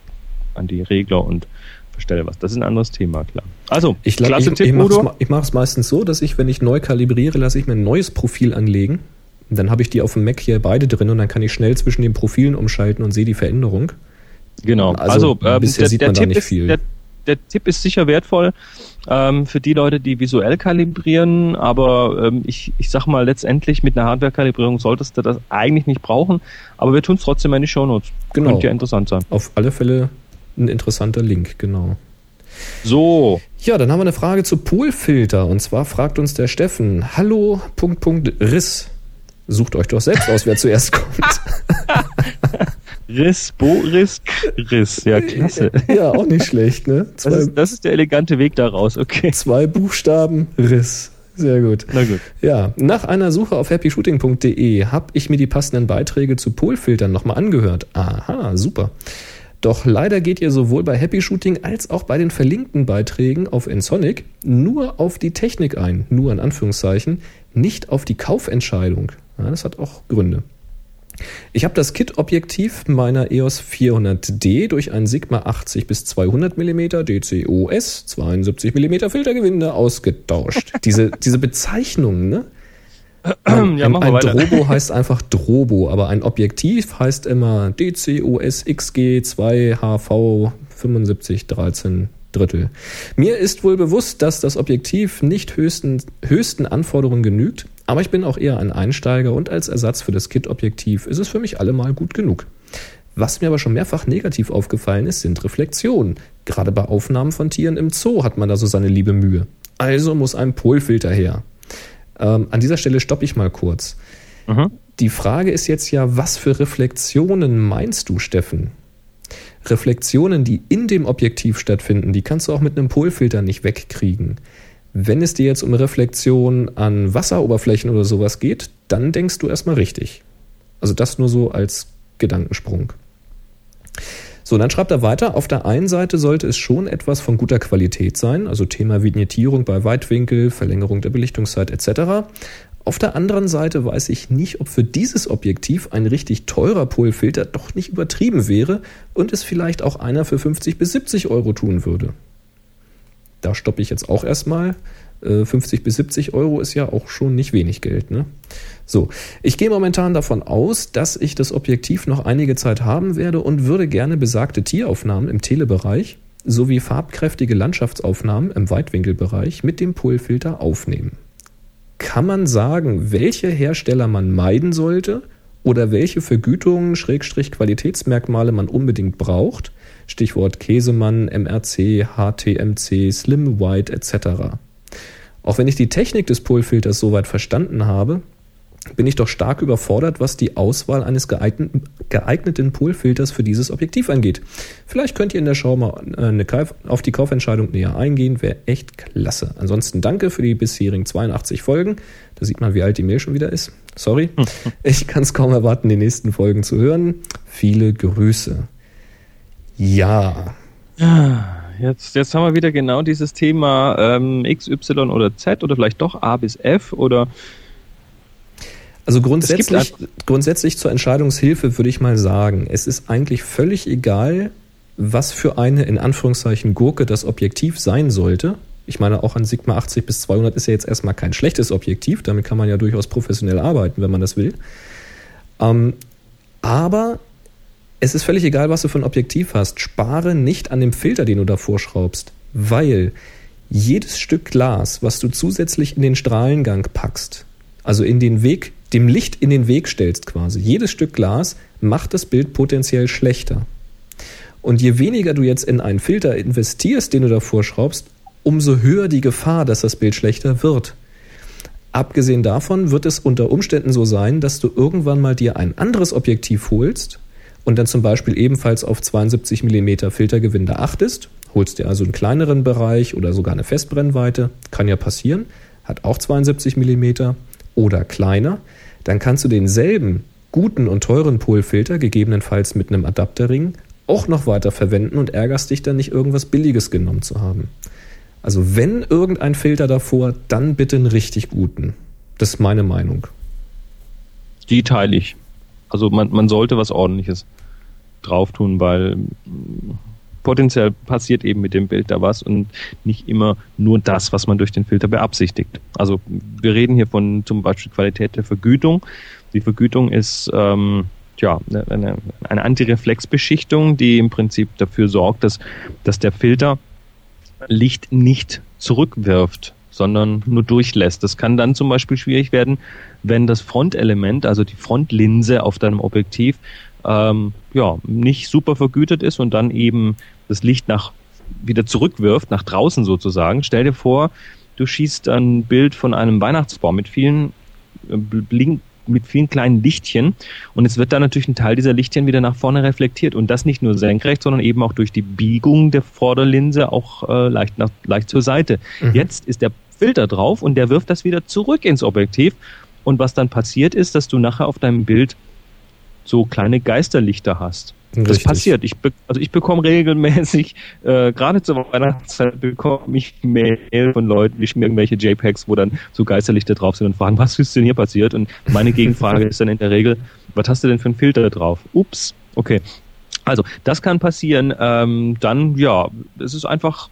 an die Regler und bestelle was. Das ist ein anderes Thema, klar. Also, ich, klasse ich, Tipp, ich mache es meistens so, dass ich, wenn ich neu kalibriere, lasse ich mir ein neues Profil anlegen. Dann habe ich die auf dem Mac hier beide drin und dann kann ich schnell zwischen den Profilen umschalten und sehe die Veränderung. Genau. Also, also ähm, bisher der, sieht man da nicht ist, viel. Der, der Tipp ist sicher wertvoll ähm, für die Leute, die visuell kalibrieren, aber ähm, ich, ich sag mal, letztendlich mit einer Hardware-Kalibrierung solltest du das eigentlich nicht brauchen, aber wir tun es trotzdem in die Shownotes. Genau. Könnte ja interessant sein. Auf alle Fälle ein interessanter Link, genau. So. Ja, dann haben wir eine Frage zu Polfilter. Und zwar fragt uns der Steffen: Hallo, Punkt, Punkt, Riss. Sucht euch doch selbst aus, wer zuerst kommt. (laughs) Riss, Boris, Riss. Ja, klasse. Ja, auch nicht schlecht, ne? Das ist, das ist, der elegante Weg daraus, okay. Zwei Buchstaben, Riss. Sehr gut. Na gut. Ja, nach einer Suche auf happyshooting.de habe ich mir die passenden Beiträge zu Polfiltern nochmal angehört. Aha, super. Doch leider geht ihr sowohl bei Happy Shooting als auch bei den verlinkten Beiträgen auf Ensonic nur auf die Technik ein, nur in Anführungszeichen, nicht auf die Kaufentscheidung. Ja, das hat auch Gründe. Ich habe das Kit-Objektiv meiner EOS 400D durch ein Sigma 80 bis 200 mm DCOS 72 mm Filtergewinde ausgetauscht. (laughs) diese, diese Bezeichnungen, ne? Ein, (clears throat) ja, ein, ein Drobo (laughs) heißt einfach Drobo, aber ein Objektiv heißt immer DCOS XG 2 HV 75 13 Drittel. Mir ist wohl bewusst, dass das Objektiv nicht höchsten, höchsten Anforderungen genügt, aber ich bin auch eher ein Einsteiger und als Ersatz für das Kit-Objektiv ist es für mich allemal gut genug. Was mir aber schon mehrfach negativ aufgefallen ist, sind Reflexionen. Gerade bei Aufnahmen von Tieren im Zoo hat man da so seine liebe Mühe. Also muss ein Polfilter her. Ähm, an dieser Stelle stoppe ich mal kurz. Mhm. Die Frage ist jetzt ja, was für Reflexionen meinst du, Steffen? Reflexionen, die in dem Objektiv stattfinden, die kannst du auch mit einem Polfilter nicht wegkriegen. Wenn es dir jetzt um Reflexion an Wasseroberflächen oder sowas geht, dann denkst du erstmal richtig. Also das nur so als Gedankensprung. So, dann schreibt er weiter, auf der einen Seite sollte es schon etwas von guter Qualität sein, also Thema Vignettierung bei Weitwinkel, Verlängerung der Belichtungszeit etc. Auf der anderen Seite weiß ich nicht, ob für dieses Objektiv ein richtig teurer Polfilter doch nicht übertrieben wäre und es vielleicht auch einer für 50 bis 70 Euro tun würde. Da stoppe ich jetzt auch erstmal. 50 äh, bis 70 Euro ist ja auch schon nicht wenig Geld. Ne? So, ich gehe momentan davon aus, dass ich das Objektiv noch einige Zeit haben werde und würde gerne besagte Tieraufnahmen im Telebereich sowie farbkräftige Landschaftsaufnahmen im Weitwinkelbereich mit dem Polfilter aufnehmen. Kann man sagen, welche Hersteller man meiden sollte oder welche Vergütungen, Schrägstrich Qualitätsmerkmale man unbedingt braucht? Stichwort Käsemann, MRC, HTMC, Slim White etc. Auch wenn ich die Technik des Polfilters soweit verstanden habe, bin ich doch stark überfordert, was die Auswahl eines geeigneten, geeigneten Polfilters für dieses Objektiv angeht. Vielleicht könnt ihr in der Schau mal äh, eine, auf die Kaufentscheidung näher eingehen, wäre echt klasse. Ansonsten danke für die bisherigen 82 Folgen. Da sieht man, wie alt die Mail schon wieder ist. Sorry. (laughs) Ich kann es kaum erwarten, die nächsten Folgen zu hören. Viele Grüße. Ja. Jetzt, jetzt haben wir wieder genau dieses Thema ähm, X, Y oder Z oder vielleicht doch A bis F oder also grundsätzlich, grundsätzlich zur Entscheidungshilfe würde ich mal sagen, es ist eigentlich völlig egal, was für eine in Anführungszeichen Gurke das Objektiv sein sollte. Ich meine, auch ein Sigma 80 bis 200 ist ja jetzt erstmal kein schlechtes Objektiv. Damit kann man ja durchaus professionell arbeiten, wenn man das will. Ähm, aber es ist völlig egal, was du für ein Objektiv hast. Spare nicht an dem Filter, den du davor schraubst, weil jedes Stück Glas, was du zusätzlich in den Strahlengang packst, also in den Weg, dem Licht in den Weg stellst quasi, jedes Stück Glas macht das Bild potenziell schlechter. Und je weniger du jetzt in einen Filter investierst, den du davor schraubst, umso höher die Gefahr, dass das Bild schlechter wird. Abgesehen davon wird es unter Umständen so sein, dass du irgendwann mal dir ein anderes Objektiv holst, und dann zum Beispiel ebenfalls auf 72 mm Filtergewinde achtest, holst dir also einen kleineren Bereich oder sogar eine Festbrennweite, kann ja passieren, hat auch 72 mm oder kleiner, dann kannst du denselben guten und teuren Polfilter, gegebenenfalls mit einem Adapterring, auch noch weiter verwenden und ärgerst dich dann nicht irgendwas Billiges genommen zu haben. Also wenn irgendein Filter davor, dann bitte einen richtig guten. Das ist meine Meinung. Die teile ich. Also man, man sollte was ordentliches drauf tun, weil mm, potenziell passiert eben mit dem Bild da was und nicht immer nur das, was man durch den Filter beabsichtigt. Also wir reden hier von zum Beispiel Qualität der Vergütung. Die Vergütung ist ähm, ja, eine, eine Antireflexbeschichtung, die im Prinzip dafür sorgt, dass, dass der Filter Licht nicht zurückwirft, sondern nur durchlässt. Das kann dann zum Beispiel schwierig werden, wenn das Frontelement, also die Frontlinse auf deinem Objektiv, ähm, ja, nicht super vergütet ist und dann eben das Licht nach wieder zurückwirft, nach draußen sozusagen. Stell dir vor, du schießt ein Bild von einem Weihnachtsbaum mit vielen äh, blink mit vielen kleinen Lichtchen und es wird dann natürlich ein Teil dieser Lichtchen wieder nach vorne reflektiert und das nicht nur senkrecht, sondern eben auch durch die Biegung der Vorderlinse auch äh, leicht, nach, leicht zur Seite. Mhm. Jetzt ist der Filter drauf und der wirft das wieder zurück ins Objektiv. Und was dann passiert ist, dass du nachher auf deinem Bild so kleine Geisterlichter hast. Richtig. Das passiert. Ich also ich bekomme regelmäßig, äh, gerade zur Weihnachtszeit bekomme ich Mail von Leuten, die schicken irgendwelche JPEGs, wo dann so Geisterlichter drauf sind und fragen, was ist denn hier passiert? Und meine Gegenfrage ist dann in der Regel, was hast du denn für einen Filter drauf? Ups, okay. Also, das kann passieren. Ähm, dann, ja, es ist einfach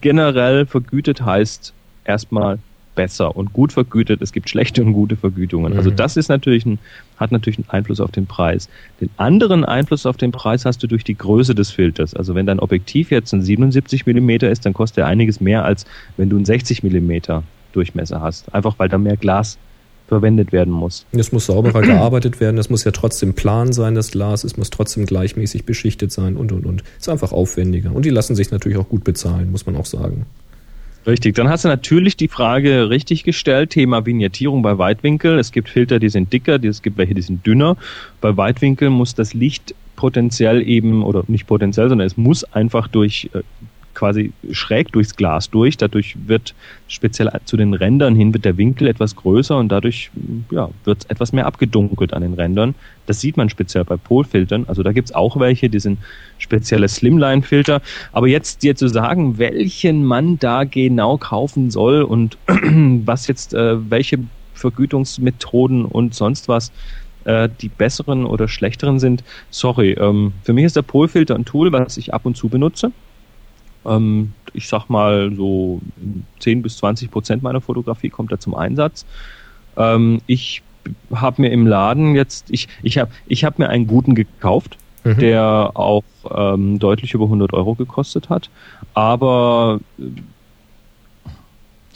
generell vergütet heißt erstmal besser und gut vergütet. Es gibt schlechte und gute Vergütungen. Also mhm. das ist natürlich ein, hat natürlich einen Einfluss auf den Preis. Den anderen Einfluss auf den Preis hast du durch die Größe des Filters. Also wenn dein Objektiv jetzt ein 77 Millimeter ist, dann kostet er einiges mehr, als wenn du einen 60 Millimeter Durchmesser hast. Einfach weil da mehr Glas verwendet werden muss. Es muss sauberer (clears throat) gearbeitet werden, es muss ja trotzdem plan sein, das Glas, es muss trotzdem gleichmäßig beschichtet sein und und und. Es ist einfach aufwendiger. Und die lassen sich natürlich auch gut bezahlen, muss man auch sagen. Richtig, dann hast du natürlich die Frage richtig gestellt, Thema Vignettierung bei Weitwinkel. Es gibt Filter, die sind dicker, es gibt welche, die sind dünner. Bei Weitwinkel muss das Licht potenziell eben, oder nicht potenziell, sondern es muss einfach durch äh, quasi schräg durchs Glas durch. Dadurch wird speziell zu den Rändern hin wird der Winkel etwas größer und dadurch ja, wird es etwas mehr abgedunkelt an den Rändern. Das sieht man speziell bei Polfiltern. Also da gibt es auch welche, die sind spezielle Slimline-Filter. Aber jetzt dir zu sagen, welchen man da genau kaufen soll und (clears throat) was jetzt äh, welche Vergütungsmethoden und sonst was äh, die besseren oder schlechteren sind, sorry. Ähm, für mich ist der Polfilter ein Tool, was ich ab und zu benutze. Ähm, ich sag mal so 10 bis 20 Prozent meiner Fotografie kommt da zum Einsatz. Ähm, ich habe mir im Laden jetzt, ich, ich habe ich hab mir einen guten gekauft, mhm. der auch ähm, deutlich über 100 Euro gekostet hat. Aber äh,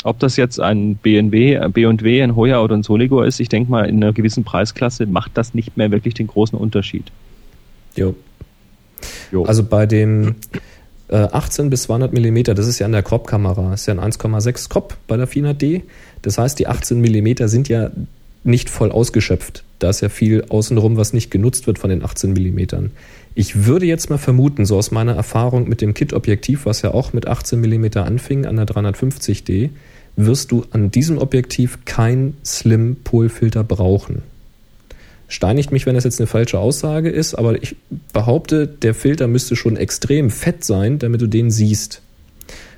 ob das jetzt ein BNW, B&W, ein Hoya oder ein Soligo ist, ich denke mal, in einer gewissen Preisklasse macht das nicht mehr wirklich den großen Unterschied. Jo. jo. Also bei dem 18 äh, bis 200 Millimeter, das ist ja an der Crop-Kamera, ist ja ein 1,6 Crop bei der 400D. Das heißt, die 18 Millimeter sind ja nicht voll ausgeschöpft. Da ist ja viel außenrum, was nicht genutzt wird von den 18 Millimetern. Ich würde jetzt mal vermuten, so aus meiner Erfahrung mit dem Kit-Objektiv, was ja auch mit 18 Millimeter anfing, an der 350D, wirst du an diesem Objektiv kein Slim-Polfilter brauchen steinigt mich, wenn das jetzt eine falsche Aussage ist, aber ich behaupte, der Filter müsste schon extrem fett sein, damit du den siehst.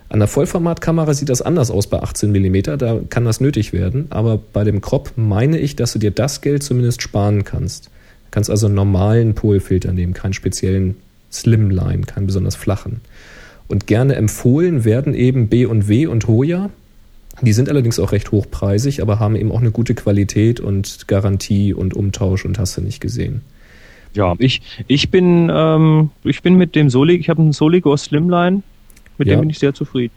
An der Vollformatkamera sieht das anders aus bei 18 mm, da kann das nötig werden, aber bei dem Crop meine ich, dass du dir das Geld zumindest sparen kannst. Du kannst also einen normalen Polfilter nehmen, keinen speziellen Slimline, keinen besonders flachen. Und gerne empfohlen werden eben B und W und Hoya, die sind allerdings auch recht hochpreisig, aber haben eben auch eine gute Qualität und Garantie und Umtausch und hast du nicht gesehen. Ja, ich, ich bin ähm, ich bin mit dem Solig, ich habe einen Soligo Slimline, mit ja. dem bin ich sehr zufrieden.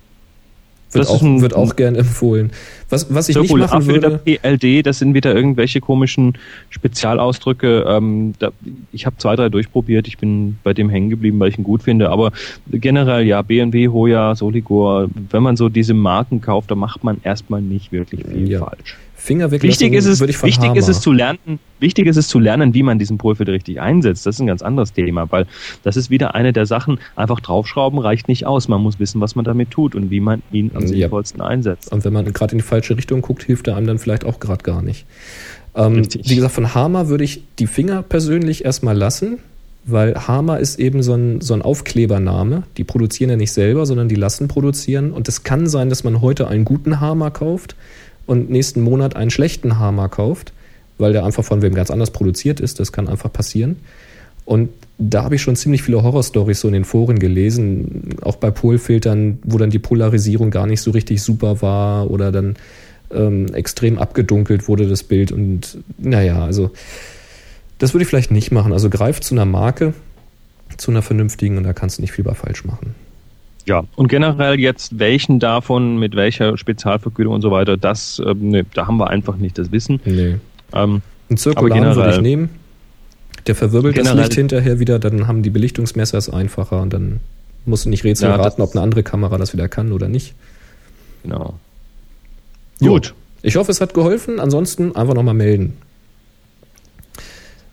Wird das auch, ein, wird auch gern empfohlen. Was, was ich nicht machen würde... PLD, das sind wieder irgendwelche komischen Spezialausdrücke. Ähm, da, ich habe zwei, drei durchprobiert. Ich bin bei dem hängen geblieben, weil ich ihn gut finde. Aber generell, ja, BMW, Hoya, Soligor, wenn man so diese Marken kauft, da macht man erstmal nicht wirklich viel ja. falsch. Finger wichtig ist es, wichtig ist es zu lernen, wichtig ist es zu lernen, wie man diesen Polfilter richtig einsetzt. Das ist ein ganz anderes Thema, weil das ist wieder eine der Sachen, einfach draufschrauben reicht nicht aus. Man muss wissen, was man damit tut und wie man ihn am sinnvollsten ja. einsetzt. Und wenn man gerade in die falsche Richtung guckt, hilft er einem dann vielleicht auch gerade gar nicht. Ähm, wie gesagt, von Hama würde ich die Finger persönlich erstmal lassen, weil Hama ist eben so ein, so ein Aufklebername. Die produzieren ja nicht selber, sondern die lassen produzieren. Und es kann sein, dass man heute einen guten Hama kauft und nächsten Monat einen schlechten Hammer kauft, weil der einfach von wem ganz anders produziert ist. Das kann einfach passieren. Und da habe ich schon ziemlich viele Horrorstories so in den Foren gelesen, auch bei Polfiltern, wo dann die Polarisierung gar nicht so richtig super war oder dann ähm, extrem abgedunkelt wurde das Bild. Und naja, also das würde ich vielleicht nicht machen. Also greif zu einer Marke, zu einer vernünftigen und da kannst du nicht viel bei falsch machen. Ja, und generell jetzt welchen davon, mit welcher Spezialvergütung und so weiter, das, äh, ne, da haben wir einfach nicht das Wissen. Nee. Ähm, Ein Zirkular würde ich nehmen. Der verwirbelt generell, das Licht hinterher wieder, dann haben die Belichtungsmesser es einfacher und dann musst du nicht rätseln ja, raten, ob eine andere Kamera das wieder kann oder nicht. Genau. Gut. Ich hoffe, es hat geholfen. Ansonsten einfach nochmal melden.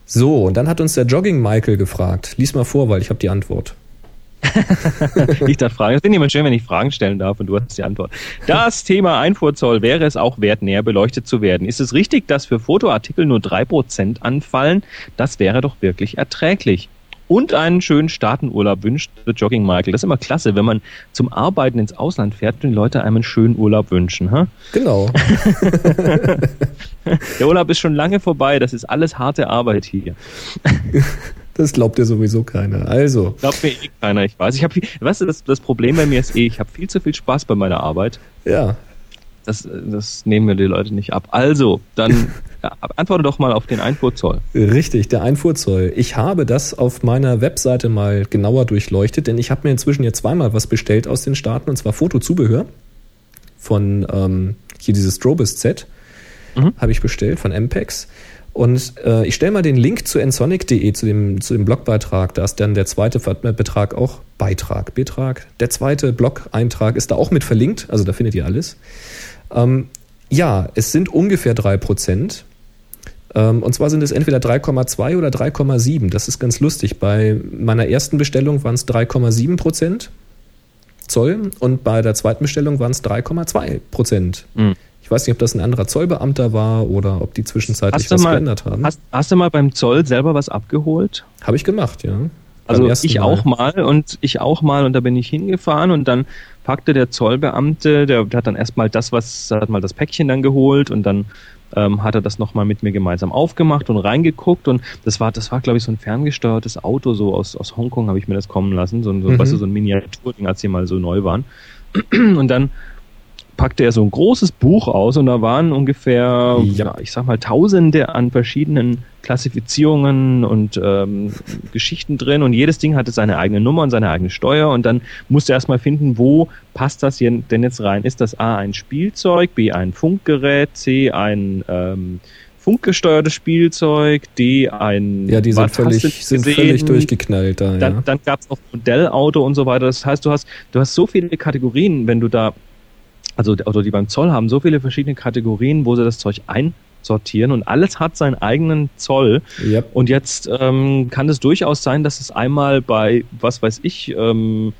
So, und dann hat uns der Jogging Michael gefragt. Lies mal vor, weil ich habe die Antwort. (laughs) ich darf fragen. Es finde immer schön, wenn ich Fragen stellen darf und du hast die Antwort. Das Thema Einfuhrzoll wäre es auch wert, näher beleuchtet zu werden. Ist es richtig, dass für Fotoartikel nur drei Prozent anfallen? Das wäre doch wirklich erträglich und einen schönen Staatenurlaub wünscht The Jogging Michael. Das ist immer klasse, wenn man zum Arbeiten ins Ausland fährt und die Leute einem einen schönen Urlaub wünschen. Huh? Genau. (laughs) Der Urlaub ist schon lange vorbei, das ist alles harte Arbeit hier. (laughs) Das glaubt dir sowieso keiner. Also. Glaubt mir eh keiner, ich weiß. Ich habe weißt du, das, das Problem bei mir ist eh, ich habe viel zu viel Spaß bei meiner Arbeit. Ja. Das, das nehmen mir die Leute nicht ab. Also, dann (laughs) antworte doch mal auf den Einfuhrzoll. Richtig, der Einfuhrzoll. Ich habe das auf meiner Webseite mal genauer durchleuchtet, denn ich habe mir inzwischen jetzt zweimal was bestellt aus den Staaten, und zwar Fotozubehör von ähm, hier dieses Strobis Z mhm. habe ich bestellt von MPEX. Und äh, ich stelle mal den Link zu nsonic.de, zu dem, zu dem Blogbeitrag. Da ist dann der zweite Betrag auch Beitrag, Betrag. Der zweite Blog-Eintrag ist da auch mit verlinkt, also da findet ihr alles. Ähm, ja, es sind ungefähr 3%. Ähm, und zwar sind es entweder 3,2 oder 3,7. Das ist ganz lustig. Bei meiner ersten Bestellung waren es 3,7 Prozent Zoll und bei der zweiten Bestellung waren es 3,2 Prozent. Mhm. Ich weiß nicht, ob das ein anderer Zollbeamter war oder ob die zwischenzeitlich was mal, geändert haben. Hast, hast, du mal beim Zoll selber was abgeholt? Habe ich gemacht, ja. Also ich mal. auch mal und ich auch mal und da bin ich hingefahren und dann packte der Zollbeamte, der, hat dann erstmal das, was, hat mal das Päckchen dann geholt und dann ähm, hat er das nochmal mit mir gemeinsam aufgemacht und reingeguckt und das war, das war glaube ich so ein ferngesteuertes Auto, so aus, aus Hongkong habe ich mir das kommen lassen, so, so, mhm. weißt du, so ein Miniaturding, als die mal so neu waren. Und dann packte er so ein großes Buch aus und da waren ungefähr, ja. ich sag mal, tausende an verschiedenen Klassifizierungen und ähm, Geschichten drin und jedes Ding hatte seine eigene Nummer und seine eigene Steuer und dann musste er erstmal finden, wo passt das hier denn jetzt rein? Ist das A ein Spielzeug, B ein Funkgerät, C ein ähm, funkgesteuertes Spielzeug, D ein Ja, die sind völlig, sind völlig durchgeknallt da. Dann, ja. dann gab es auch Modellauto und so weiter. Das heißt, du hast, du hast so viele Kategorien, wenn du da also oder die beim Zoll haben so viele verschiedene Kategorien, wo sie das Zeug einsortieren und alles hat seinen eigenen Zoll. Yep. Und jetzt ähm, kann es durchaus sein, dass es einmal bei, was weiß ich, ähm,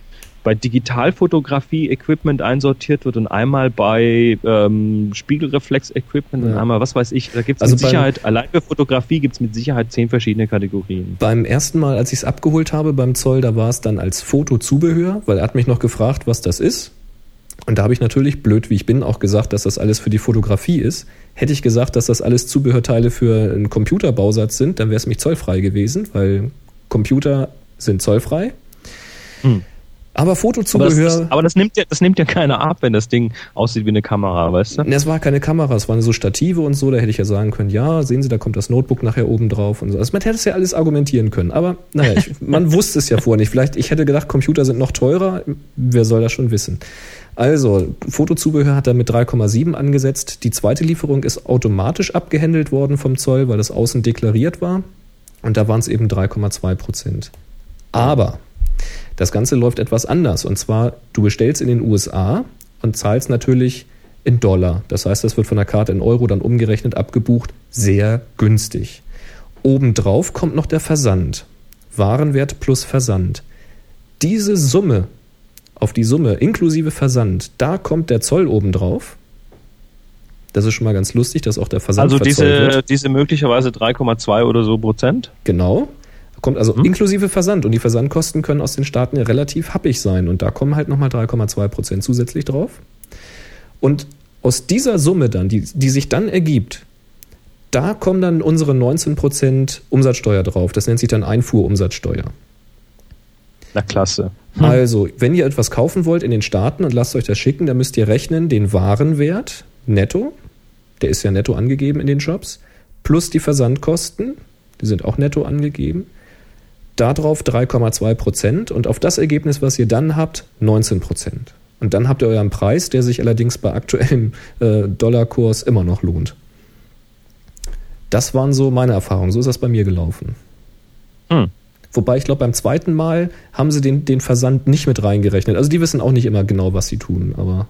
bei Digitalfotografie-Equipment einsortiert wird und einmal bei ähm, Spiegelreflex-Equipment ja. und einmal, was weiß ich, da gibt es also mit Sicherheit, allein für Fotografie gibt es mit Sicherheit zehn verschiedene Kategorien. Beim ersten Mal, als ich es abgeholt habe beim Zoll, da war es dann als Fotozubehör, weil er hat mich noch gefragt, was das ist. Und da habe ich natürlich, blöd wie ich bin, auch gesagt, dass das alles für die Fotografie ist. Hätte ich gesagt, dass das alles Zubehörteile für einen Computerbausatz sind, dann wäre es mich zollfrei gewesen, weil Computer sind zollfrei. Hm. Aber Fotozubehör. Aber, das, aber das, nimmt ja, das nimmt ja keiner ab, wenn das Ding aussieht wie eine Kamera, weißt du? Es war keine Kamera, es waren so Stative und so, da hätte ich ja sagen können, ja, sehen Sie, da kommt das Notebook nachher oben drauf und so. Also man hätte es ja alles argumentieren können. Aber naja, ich, (laughs) man wusste es ja vorher nicht. Vielleicht, ich hätte gedacht, Computer sind noch teurer, wer soll das schon wissen? Also, Fotozubehör hat er mit 3,7 angesetzt. Die zweite Lieferung ist automatisch abgehandelt worden vom Zoll, weil das außen deklariert war. Und da waren es eben 3,2 Prozent. Aber das Ganze läuft etwas anders. Und zwar, du bestellst in den USA und zahlst natürlich in Dollar. Das heißt, das wird von der Karte in Euro dann umgerechnet abgebucht. Sehr günstig. Obendrauf kommt noch der Versand. Warenwert plus Versand. Diese Summe auf die Summe inklusive Versand, da kommt der Zoll obendrauf. Das ist schon mal ganz lustig, dass auch der Versand Also diese, wird. diese möglicherweise 3,2 oder so Prozent? Genau. Kommt also mhm. inklusive Versand. Und die Versandkosten können aus den Staaten ja relativ happig sein. Und da kommen halt nochmal 3,2 Prozent zusätzlich drauf. Und aus dieser Summe dann, die, die sich dann ergibt, da kommen dann unsere 19 Prozent Umsatzsteuer drauf. Das nennt sich dann Einfuhrumsatzsteuer. Na klasse. Hm. Also, wenn ihr etwas kaufen wollt in den Staaten und lasst euch das schicken, dann müsst ihr rechnen den Warenwert netto, der ist ja netto angegeben in den Shops, plus die Versandkosten, die sind auch netto angegeben, darauf 3,2 Prozent und auf das Ergebnis, was ihr dann habt, 19 Prozent. Und dann habt ihr euren Preis, der sich allerdings bei aktuellem äh, Dollarkurs immer noch lohnt. Das waren so meine Erfahrungen. So ist das bei mir gelaufen. Hm. Wobei ich glaube, beim zweiten Mal haben sie den, den Versand nicht mit reingerechnet. Also die wissen auch nicht immer genau, was sie tun, aber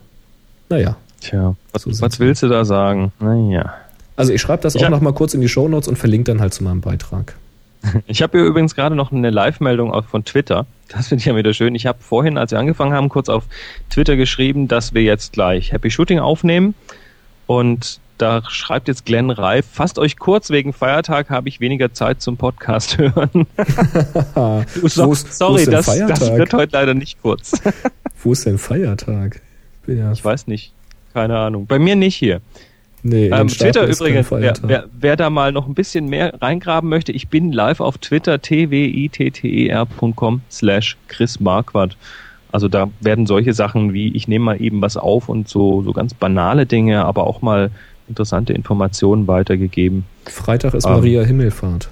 naja. Tja, was, so was willst du da sagen? Naja. Also ich schreibe das ich auch noch mal kurz in die Shownotes und verlinke dann halt zu meinem Beitrag. (laughs) Ich habe hier übrigens gerade noch eine Live-Meldung von Twitter. Das finde ich ja wieder schön. Ich habe vorhin, als wir angefangen haben, kurz auf Twitter geschrieben, dass wir jetzt gleich Happy Shooting aufnehmen. Und da schreibt jetzt Glenn Reif, fasst euch kurz, wegen Feiertag habe ich weniger Zeit zum Podcast (laughs) hören. (laughs) so, sorry, das, das, wird heute leider nicht kurz. (laughs) wo ist denn Feiertag? Ja ich weiß nicht. Keine Ahnung. Bei mir nicht hier. Nee, ähm, Twitter übrigens, wer, wer, wer, da mal noch ein bisschen mehr reingraben möchte, ich bin live auf Twitter, twitter.com slash Chris Marquardt. Also da werden solche Sachen wie, ich nehme mal eben was auf und so, so ganz banale Dinge, aber auch mal interessante Informationen weitergegeben. Freitag ist ähm, Maria Himmelfahrt.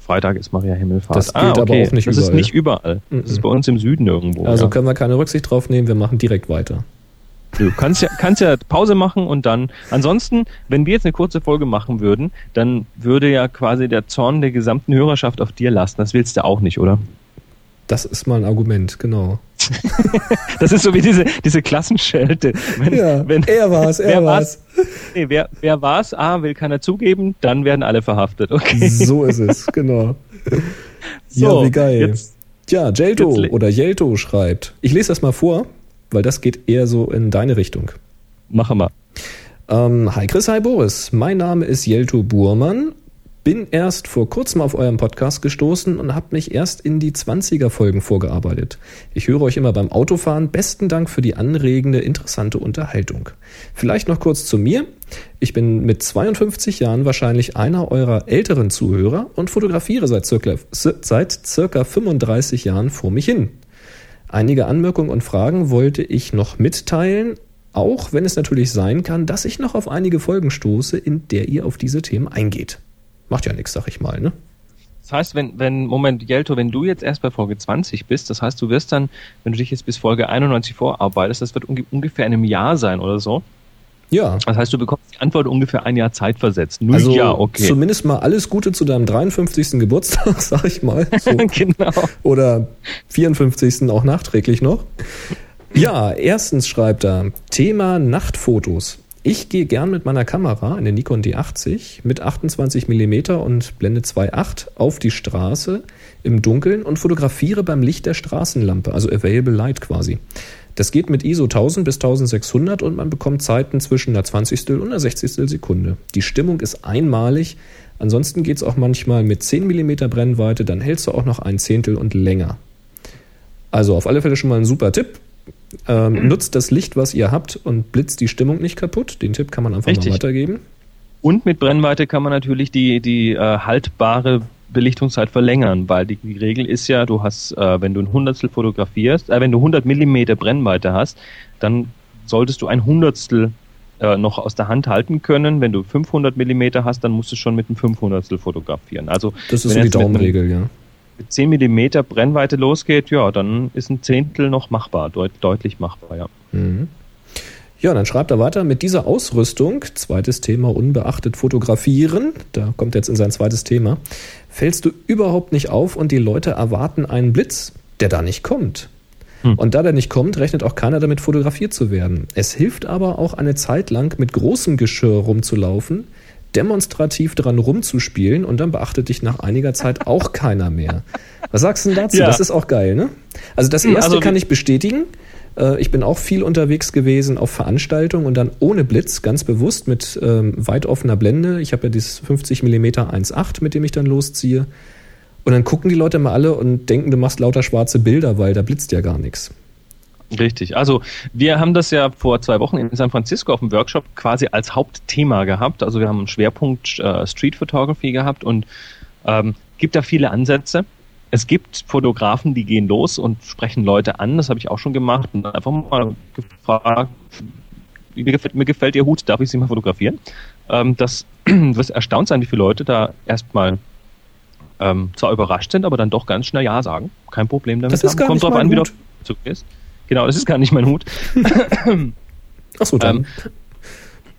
Freitag ist Maria Himmelfahrt. Das gilt ah, okay. aber auch nicht das überall. Das ist nicht überall. Das ist bei uns im Süden irgendwo. Also ja. können wir keine Rücksicht drauf nehmen, wir machen direkt weiter. Du kannst ja, kannst ja Pause machen und dann. Ansonsten, wenn wir jetzt eine kurze Folge machen würden, dann würde ja quasi der Zorn der gesamten Hörerschaft auf dir lasten. Das willst du auch nicht, oder? Das ist mal ein Argument, genau. (laughs) das ist so wie diese, diese Klassenschelte. Wenn, ja, wenn, er war's, er wer war's. war's. Nee, wer, wer war's? A, will keiner zugeben, dann werden alle verhaftet. Okay. So ist es, genau. (laughs) So, ja, wie geil. Jetzt, Tja, Jelto oder Jelto schreibt. Ich lese das mal vor weil das geht eher so in deine Richtung. Machen wir. Ähm, hi Chris, hi Boris. Mein Name ist Jelto Burmann. Bin erst vor kurzem auf euren Podcast gestoßen und habe mich erst in die 20er Folgen vorgearbeitet. Ich höre euch immer beim Autofahren. Besten Dank für die anregende, interessante Unterhaltung. Vielleicht noch kurz zu mir. Ich bin mit 52 Jahren wahrscheinlich einer eurer älteren Zuhörer und fotografiere seit circa, seit circa 35 Jahren vor mich hin. Einige Anmerkungen und Fragen wollte ich noch mitteilen, auch wenn es natürlich sein kann, dass ich noch auf einige Folgen stoße, in der ihr auf diese Themen eingeht. Macht ja nichts, sag ich mal, ne? Das heißt, wenn, wenn, Moment, Jelto, wenn du jetzt erst bei Folge 20 bist, das heißt, du wirst dann, wenn du dich jetzt bis Folge 91 vorarbeitest, das wird ungefähr in einem Jahr sein oder so, ja. Das heißt, du bekommst die Antwort ungefähr ein Jahr Zeit versetzt. Nur also ja, okay. Zumindest mal alles Gute zu deinem 53. Geburtstag, (laughs) sag ich mal. So. (laughs) genau. Oder 54. auch nachträglich noch. Ja, erstens schreibt er, Thema Nachtfotos. Ich gehe gern mit meiner Kamera, eine Nikon D80, mit 28 mm und Blende 2.8 auf die Straße im Dunkeln und fotografiere beim Licht der Straßenlampe, also Available Light quasi. Das geht mit ISO 1000 bis 1600 und man bekommt Zeiten zwischen einer 20. und einer 60. Sekunde. Die Stimmung ist einmalig. Ansonsten geht es auch manchmal mit 10 mm Brennweite, dann hältst du auch noch ein Zehntel und länger. Also auf alle Fälle schon mal ein super Tipp. Ähm, nutzt das Licht, was ihr habt und blitzt die Stimmung nicht kaputt. Den Tipp kann man einfach Richtig. mal weitergeben. Und mit Brennweite kann man natürlich die, die äh, haltbare Belichtungszeit verlängern, weil die, die Regel ist ja, du hast, äh, wenn du ein Hundertstel fotografierst, äh, wenn du 100 Millimeter Brennweite hast, dann solltest du ein Hundertstel äh, noch aus der Hand halten können. Wenn du 500 Millimeter hast, dann musst du schon mit einem 500stel fotografieren. Also das ist so die Daumenregel, ja. Mit 10 Millimeter Brennweite losgeht, ja, dann ist ein Zehntel noch machbar, deut deutlich machbar, ja. Mhm. Ja, dann schreibt er weiter, mit dieser Ausrüstung, zweites Thema unbeachtet fotografieren, da kommt jetzt in sein zweites Thema, fällst du überhaupt nicht auf und die Leute erwarten einen Blitz, der da nicht kommt. Hm. Und da der nicht kommt, rechnet auch keiner damit, fotografiert zu werden. Es hilft aber auch eine Zeit lang mit großem Geschirr rumzulaufen, demonstrativ dran rumzuspielen und dann beachtet dich nach einiger Zeit auch keiner mehr. Was sagst du denn dazu? Ja. Das ist auch geil, ne? Also das hm, erste also, kann ich bestätigen. Äh, ich bin auch viel unterwegs gewesen auf Veranstaltungen und dann ohne Blitz, ganz bewusst mit ähm, weit offener Blende. Ich habe ja dieses 50 mm 1.8, mit dem ich dann losziehe. Und dann gucken die Leute mal alle und denken, du machst lauter schwarze Bilder, weil da blitzt ja gar nichts. Richtig. Also wir haben das ja vor zwei Wochen in San Francisco auf dem Workshop quasi als Hauptthema gehabt. Also wir haben einen Schwerpunkt äh, Street Photography gehabt und ähm, gibt da viele Ansätze es gibt Fotografen, die gehen los und sprechen Leute an, das habe ich auch schon gemacht und einfach mal gefragt, mir gefällt, mir gefällt Ihr Hut, darf ich Sie mal fotografieren? Ähm, das (clears throat) wird erstaunt sein, wie viele Leute da erstmal ähm, zwar überrascht sind, aber dann doch ganz schnell Ja sagen. Kein Problem damit. Das ist gar Kommt nicht drauf an, wie der Zug ist. Genau, das ist gar nicht mein Hut. (coughs) Achso, dann.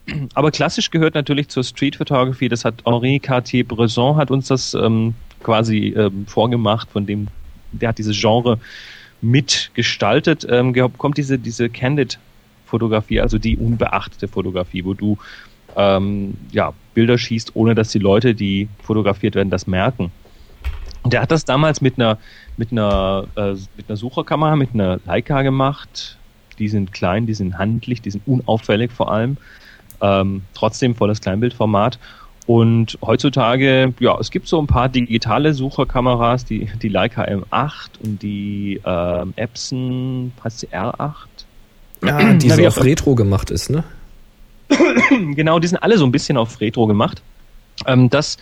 Ähm, aber klassisch gehört natürlich zur Street Photography, das hat Henri Cartier-Bresson hat uns das ähm, quasi ähm, vorgemacht, von dem, der hat dieses Genre mitgestaltet, ähm, kommt diese, diese Candid-Fotografie, also die unbeachtete Fotografie, wo du ähm, ja, Bilder schießt, ohne dass die Leute, die fotografiert werden, das merken. Und der hat das damals mit einer, mit einer, äh, mit einer Sucherkamera, mit einer Leica gemacht. Die sind klein, die sind handlich, die sind unauffällig vor allem. Ähm, trotzdem volles Kleinbildformat. Und heutzutage, ja, es gibt so ein paar digitale Sucherkameras, die, die Leica M8 und die ähm, Epson, heißt sie R8? Ja, die so auf Retro gemacht ist, ne? genau, die sind alle so ein bisschen auf Retro gemacht. Ähm, das,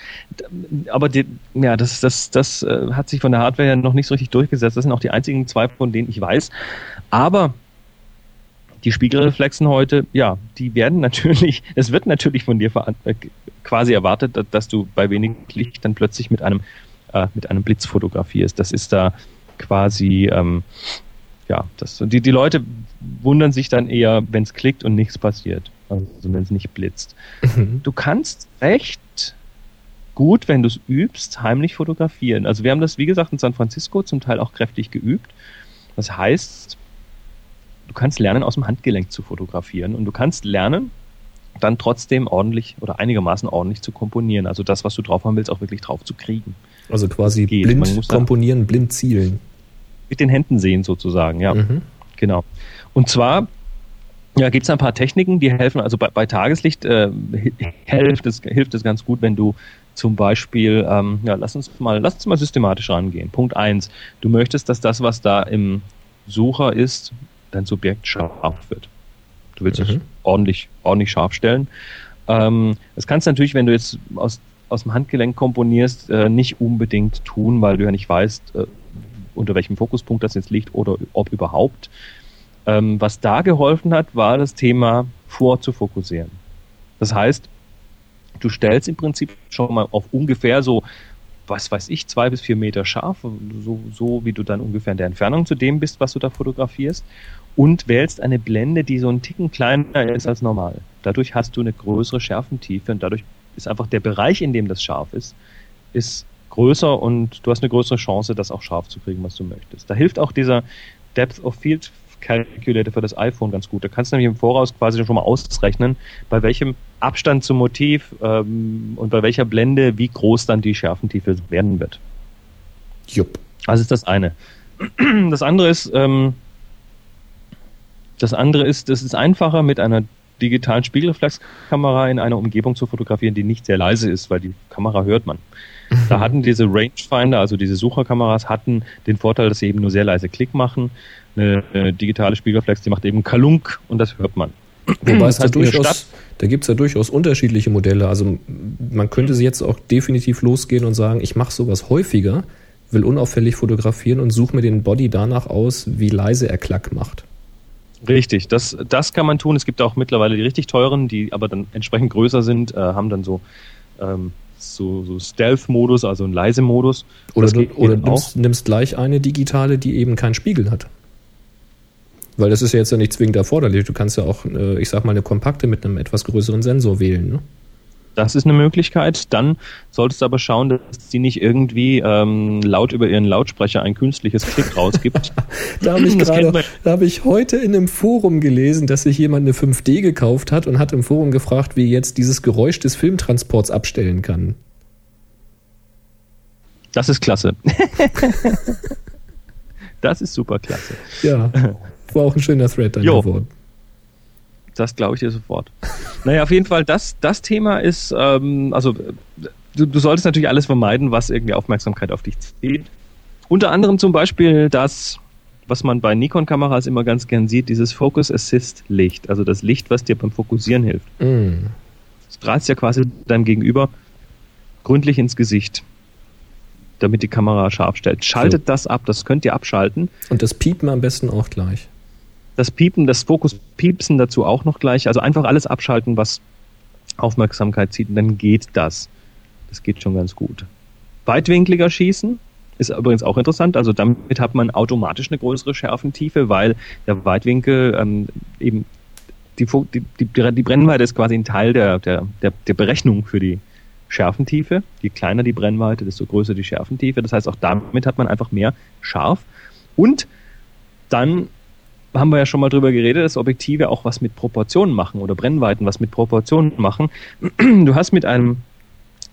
aber die, ja, das, das, das äh, hat sich von der Hardware ja noch nicht so richtig durchgesetzt. Das sind auch die einzigen zwei, von denen ich weiß. Aber die Spiegelreflexen heute, ja, die werden (laughs) natürlich, es wird natürlich von dir äh, quasi erwartet, dass du bei wenig Licht dann plötzlich mit einem, äh, mit einem Blitz fotografierst. Das ist da quasi, ähm, ja, das, die, die Leute wundern sich dann eher, wenn es klickt und nichts passiert. Also wenn es nicht blitzt. Mhm. Du kannst recht gut, wenn du es übst, heimlich fotografieren. Also wir haben das, wie gesagt, in San Francisco zum Teil auch kräftig geübt. Das heißt, du kannst lernen, aus dem Handgelenk zu fotografieren und du kannst lernen, dann trotzdem ordentlich oder einigermaßen ordentlich zu komponieren. Also das, was du drauf haben willst, auch wirklich drauf zu kriegen. Also quasi blind komponieren, blind zielen. Mit den Händen sehen sozusagen, ja. Mhm. Genau. Und zwar ja, gibt es ein paar Techniken, die helfen. Also bei, bei Tageslicht äh, hilft, es, hilft es ganz gut, wenn du zum Beispiel, ähm, ja, lass uns mal, lass uns mal systematisch rangehen. Punkt eins: Du möchtest, dass das, was da im Sucher ist, dein Subjekt scharf wird. Du willst mhm. es ordentlich, ordentlich scharf stellen. Ähm, das kannst du natürlich, wenn du jetzt aus, aus dem Handgelenk komponierst, äh, nicht unbedingt tun, weil du ja nicht weißt, äh, unter welchem Fokuspunkt das jetzt liegt oder ob überhaupt. Ähm, was da geholfen hat, war das Thema vorzufokussieren. Das heißt, du stellst im Prinzip schon mal auf ungefähr so, was weiß ich, zwei bis vier Meter scharf, so, so wie du dann ungefähr in der Entfernung zu dem bist, was du da fotografierst, und wählst eine Blende, die so einen Ticken kleiner ist als normal. Dadurch hast du eine größere Schärfentiefe und dadurch ist einfach der Bereich, in dem das scharf ist, ist größer und du hast eine größere Chance, das auch scharf zu kriegen, was du möchtest. Da hilft auch dieser Depth of Field Calculator für das iPhone ganz gut. Da kannst du nämlich im Voraus quasi schon mal ausrechnen, bei welchem Abstand zum Motiv ähm, und bei welcher Blende wie groß dann die Schärfentiefe werden wird. Jupp. Das ist das eine. Das andere ist, ähm, das andere ist, es ist einfacher mit einer digitalen Spiegelreflexkamera in einer Umgebung zu fotografieren, die nicht sehr leise ist, weil die Kamera hört man. Da hatten diese Rangefinder, also diese Sucherkameras, hatten den Vorteil, dass sie eben nur sehr leise Klick machen. Eine, eine digitale Spiegelreflex, die macht eben Kalunk und das hört man. Wobei es da durchaus, da gibt es ja durchaus unterschiedliche Modelle. Also man könnte sie jetzt auch definitiv losgehen und sagen, ich mache sowas häufiger, will unauffällig fotografieren und suche mir den Body danach aus, wie leise er Klack macht. Richtig, das, das kann man tun. Es gibt auch mittlerweile die richtig teuren, die aber dann entsprechend größer sind, äh, haben dann so ähm, so, so Stealth-Modus, also ein leise Modus. Oder, du, oder nimmst, nimmst gleich eine digitale, die eben keinen Spiegel hat. Weil das ist ja jetzt ja nicht zwingend erforderlich. Du kannst ja auch, äh, ich sag mal, eine kompakte mit einem etwas größeren Sensor wählen. Ne? Das ist eine Möglichkeit. Dann solltest du aber schauen, dass sie nicht irgendwie ähm, laut über ihren Lautsprecher ein künstliches Klick rausgibt. (laughs) da habe ich gerade, da habe ich heute in einem Forum gelesen, dass sich jemand eine 5D gekauft hat und hat im Forum gefragt, wie jetzt dieses Geräusch des Filmtransports abstellen kann. Das ist klasse. (laughs) das ist super klasse. Ja, (laughs) war auch ein schöner Thread dann jo. geworden. Das glaube ich dir sofort. naja, auf jeden Fall, das, das Thema ist, ähm, also du, du solltest natürlich alles vermeiden, was irgendwie Aufmerksamkeit auf dich zieht. Unter anderem zum Beispiel das, was man bei Nikon-Kameras immer ganz gern sieht, dieses Focus Assist Licht, also das Licht, was dir beim Fokussieren hilft. Mm. Das strahlst ja quasi deinem Gegenüber gründlich ins Gesicht, damit die Kamera scharf stellt. Schaltet so. das ab, das könnt ihr abschalten. Und das piept man am besten auch gleich das Piepen, das Fokus-Piepsen dazu auch noch gleich. Also einfach alles abschalten, was Aufmerksamkeit zieht, und dann geht das. Das geht schon ganz gut. Weitwinkliger schießen ist übrigens auch interessant. Also damit hat man automatisch eine größere Schärfentiefe, weil der Weitwinkel ähm, eben die, die, die, die Brennweite ist quasi ein Teil der, der, der, der Berechnung für die Schärfentiefe. Je kleiner die Brennweite, desto größer die Schärfentiefe. Das heißt, auch damit hat man einfach mehr scharf. Und dann haben wir ja schon mal drüber geredet, dass Objektive auch was mit Proportionen machen oder Brennweiten was mit Proportionen machen. Du hast mit einem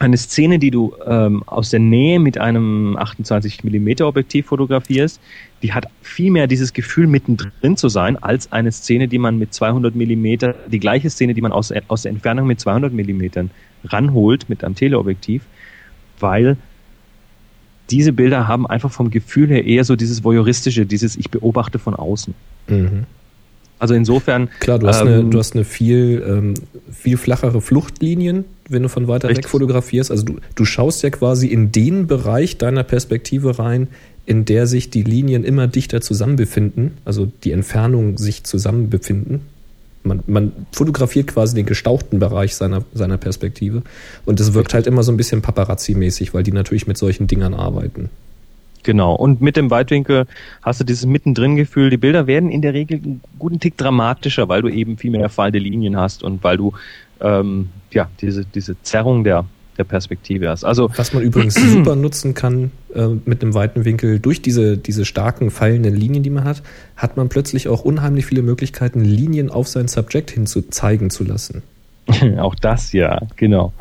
eine Szene, die du ähm, aus der Nähe mit einem 28 mm Objektiv fotografierst, die hat viel mehr dieses Gefühl mittendrin zu sein, als eine Szene, die man mit 200 mm, die gleiche Szene, die man aus, aus der Entfernung mit 200 mm ranholt mit einem Teleobjektiv, weil diese Bilder haben einfach vom Gefühl her eher so dieses voyeuristische, dieses ich beobachte von außen. Mhm. Also insofern. Klar, du hast, ähm, eine, du hast eine viel, ähm, viel flachere Fluchtlinien, wenn du von weiter richtig. weg fotografierst. Also du, du schaust ja quasi in den Bereich deiner Perspektive rein, in der sich die Linien immer dichter zusammen befinden, also die Entfernungen sich zusammen befinden. Man, man fotografiert quasi den gestauchten Bereich seiner, seiner Perspektive. Und das wirkt halt immer so ein bisschen Paparazzi-mäßig, weil die natürlich mit solchen Dingern arbeiten. Genau. Und mit dem Weitwinkel hast du dieses Mittendrin-Gefühl. Die Bilder werden in der Regel einen guten Tick dramatischer, weil du eben viel mehr fallende Linien hast und weil du ähm, ja diese diese Zerrung der der Perspektive hast. Also was man übrigens (clears throat) super nutzen kann äh, mit einem weiten Winkel durch diese diese starken fallenden Linien, die man hat, hat man plötzlich auch unheimlich viele Möglichkeiten, Linien auf sein Subject hin zu zeigen zu lassen. (laughs) auch das ja, genau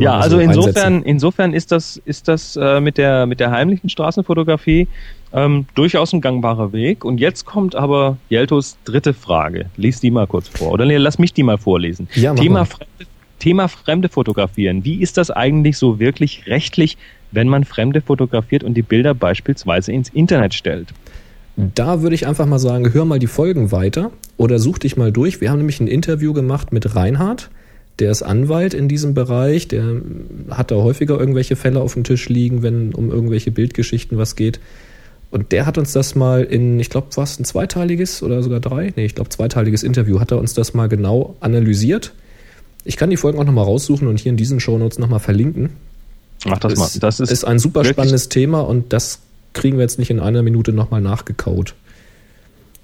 ja, also, also insofern, insofern ist das, ist das äh, mit, der, mit der heimlichen Straßenfotografie ähm, durchaus ein gangbarer Weg. Und jetzt kommt aber Jeltos dritte Frage. Lies die mal kurz vor. Oder nee, lass mich die mal vorlesen. Ja, Thema, fremde, Thema fremde Fotografieren. Wie ist das eigentlich so wirklich rechtlich, wenn man Fremde fotografiert und die Bilder beispielsweise ins Internet stellt? Da würde ich einfach mal sagen, hör mal die Folgen weiter oder such dich mal durch. Wir haben nämlich ein Interview gemacht mit Reinhard der ist Anwalt in diesem Bereich, der hat da häufiger irgendwelche Fälle auf dem Tisch liegen, wenn um irgendwelche Bildgeschichten was geht. Und der hat uns das mal in, ich glaube, was, ein zweiteiliges oder sogar drei? Nee, ich glaube, zweiteiliges Interview hat er uns das mal genau analysiert. Ich kann die Folgen auch nochmal raussuchen und hier in diesen Shownotes nochmal verlinken. Mach das, das mal. Das ist, ist ein super spannendes Thema und das kriegen wir jetzt nicht in einer Minute nochmal nachgekaut.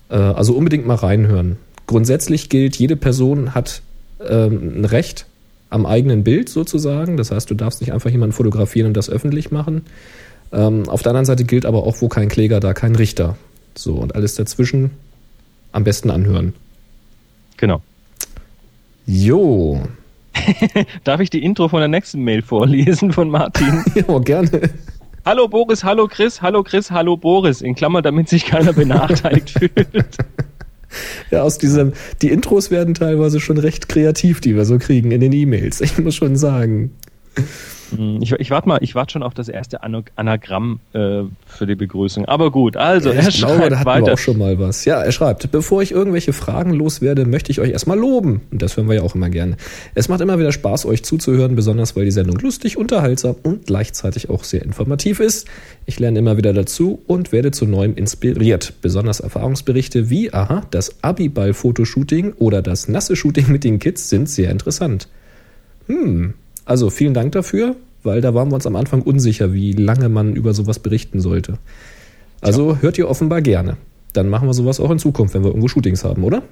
Äh, also unbedingt mal reinhören. Grundsätzlich gilt, jede Person hat ähm, ein Recht am eigenen Bild sozusagen. Das heißt, du darfst nicht einfach jemanden fotografieren und das öffentlich machen. Ähm, auf der anderen Seite gilt aber auch, wo kein Kläger, da kein Richter. So, und alles dazwischen am besten anhören. Genau. Jo. (laughs) Darf ich die Intro von der nächsten Mail vorlesen von Martin? (laughs) ja, gerne. Hallo Boris, hallo Chris, hallo Chris, hallo Boris. In Klammer, damit sich keiner benachteiligt (laughs) fühlt. Ja, aus diesem, die Intros werden teilweise schon recht kreativ, die wir so kriegen in den E-Mails. Ich muss schon sagen. Hm, ich, ich warte mal, ich warte schon auf das erste Anagramm äh, für die Begrüßung. Aber gut, also er ich schreibt glaube, da hatten weiter. Wir auch schon mal was. Ja, er schreibt, bevor ich irgendwelche Fragen loswerde, möchte ich euch erstmal loben. Und das hören wir ja auch immer gerne. Es macht immer wieder Spaß, euch zuzuhören, besonders weil die Sendung lustig, unterhaltsam und gleichzeitig auch sehr informativ ist. Ich lerne immer wieder dazu und werde zu neuem inspiriert. Besonders Erfahrungsberichte wie, aha, das Abiball-Fotoshooting oder das nasse Shooting mit den Kids sind sehr interessant. Hm, also vielen Dank dafür, weil da waren wir uns am Anfang unsicher, wie lange man über sowas berichten sollte. Also ja. hört ihr offenbar gerne. Dann machen wir sowas auch in Zukunft, wenn wir irgendwo Shootings haben, oder?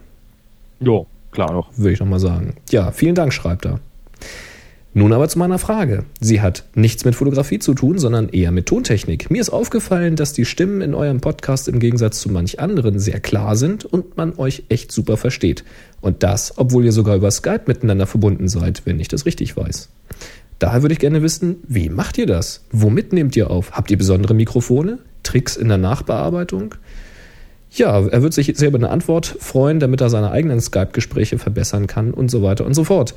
Jo, klar noch. Würde ich noch mal sagen. Ja, vielen Dank, schreibt er. Nun aber zu meiner Frage. Sie hat nichts mit Fotografie zu tun, sondern eher mit Tontechnik. Mir ist aufgefallen, dass die Stimmen in eurem Podcast im Gegensatz zu manch anderen sehr klar sind und man euch echt super versteht. Und das, obwohl ihr sogar über Skype miteinander verbunden seid, wenn ich das richtig weiß. Daher würde ich gerne wissen, wie macht ihr das? Womit nehmt ihr auf? Habt ihr besondere Mikrofone? Tricks in der Nachbearbeitung? Ja, er wird sich sehr über eine Antwort freuen, damit er seine eigenen Skype-Gespräche verbessern kann und so weiter und so fort.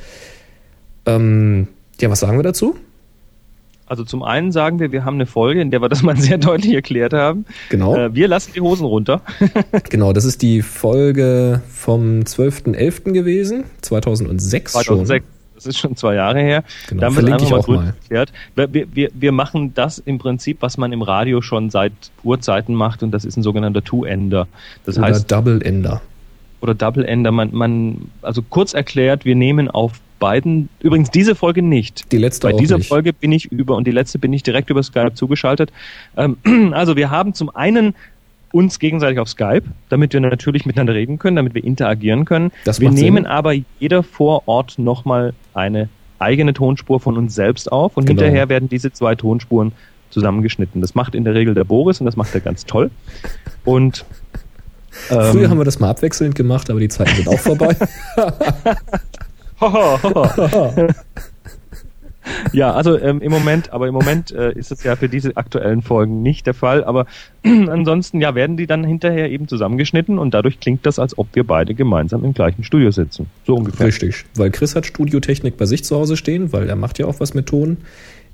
Ähm, ja, was sagen wir dazu? Also zum einen sagen wir, wir haben eine Folge, in der wir das mal (laughs) sehr deutlich erklärt haben. Genau. Äh, wir lassen die Hosen runter. (laughs) genau, das ist die Folge vom 12.11. gewesen, 2006, 2006 schon. Das ist schon zwei Jahre her. Genau, da verlinke ich auch mal. Erklärt. Wir, wir, wir machen das im Prinzip, was man im Radio schon seit Urzeiten macht und das ist ein sogenannter Two-Ender. Das oder heißt Double-Ender. Oder Double-Ender. Man, man, also kurz erklärt, wir nehmen auf beiden, übrigens diese Folge nicht. Die letzte Bei dieser nicht. Folge bin ich über und die letzte bin ich direkt über Skype zugeschaltet. Ähm, (clears throat) also wir haben zum einen uns gegenseitig auf Skype, damit wir natürlich miteinander reden können, damit wir interagieren können. Das wir nehmen Sinn. aber jeder vor Ort nochmal eine eigene Tonspur von uns selbst auf und Genau. hinterher werden diese zwei Tonspuren zusammengeschnitten. Das macht in der Regel der Boris und das macht er ganz toll. Und Früher ähm, haben wir das mal abwechselnd gemacht, aber die Zeiten sind auch vorbei. (laughs) (laughs) (laughs) ja, also ähm, im Moment, aber im Moment äh, ist es ja für diese aktuellen Folgen nicht der Fall. Aber (clears throat) ansonsten ja werden die dann hinterher eben zusammengeschnitten und dadurch klingt das, als ob wir beide gemeinsam im gleichen Studio sitzen. So ungefähr. Richtig, weil Chris hat Studiotechnik bei sich zu Hause stehen, weil er macht ja auch was mit Ton.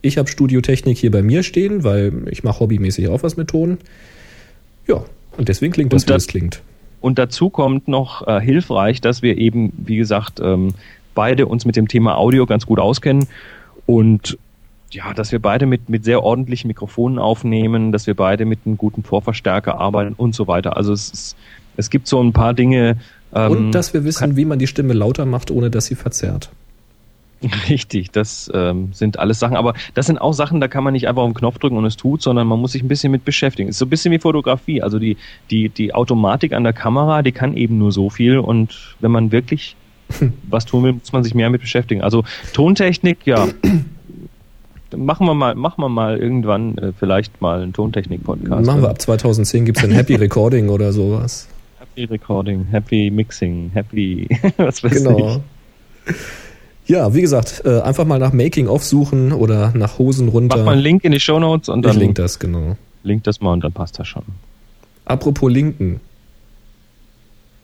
Ich habe Studiotechnik hier bei mir stehen, weil ich mache hobbymäßig auch was mit Ton. Ja, und deswegen klingt das, Und wie das- es klingt. Und dazu kommt noch äh, hilfreich, dass wir eben, wie gesagt, ähm, beide uns mit dem Thema Audio ganz gut auskennen und ja, dass wir beide mit, mit sehr ordentlichen Mikrofonen aufnehmen, dass wir beide mit einem guten Vorverstärker arbeiten und so weiter. Also es, ist, es gibt so ein paar Dinge. Ähm, und dass wir wissen, wie man die Stimme lauter macht, ohne dass sie verzerrt. (laughs) Richtig, das ähm, sind alles Sachen, aber das sind auch Sachen, da kann man nicht einfach auf den Knopf drücken und es tut, sondern man muss sich ein bisschen mit beschäftigen. Es ist so ein bisschen wie Fotografie, also die, die, die Automatik an der Kamera, die kann eben nur so viel und wenn man wirklich was tun will, muss man sich mehr mit beschäftigen. Also Tontechnik, ja, machen wir mal, machen wir mal irgendwann äh, vielleicht mal einen Tontechnik-Podcast. Machen wir ab 2010 gibt's ein Happy (laughs) Recording oder sowas. Happy Recording, Happy Mixing, Happy, (laughs) was weiß ich. Genau. Ja, wie gesagt, äh, einfach mal nach Making-of suchen oder nach Hosen runter. Mach mal einen Link in die Show Notes und ich dann link das, genau. link das mal und dann passt das schon. Apropos Linken.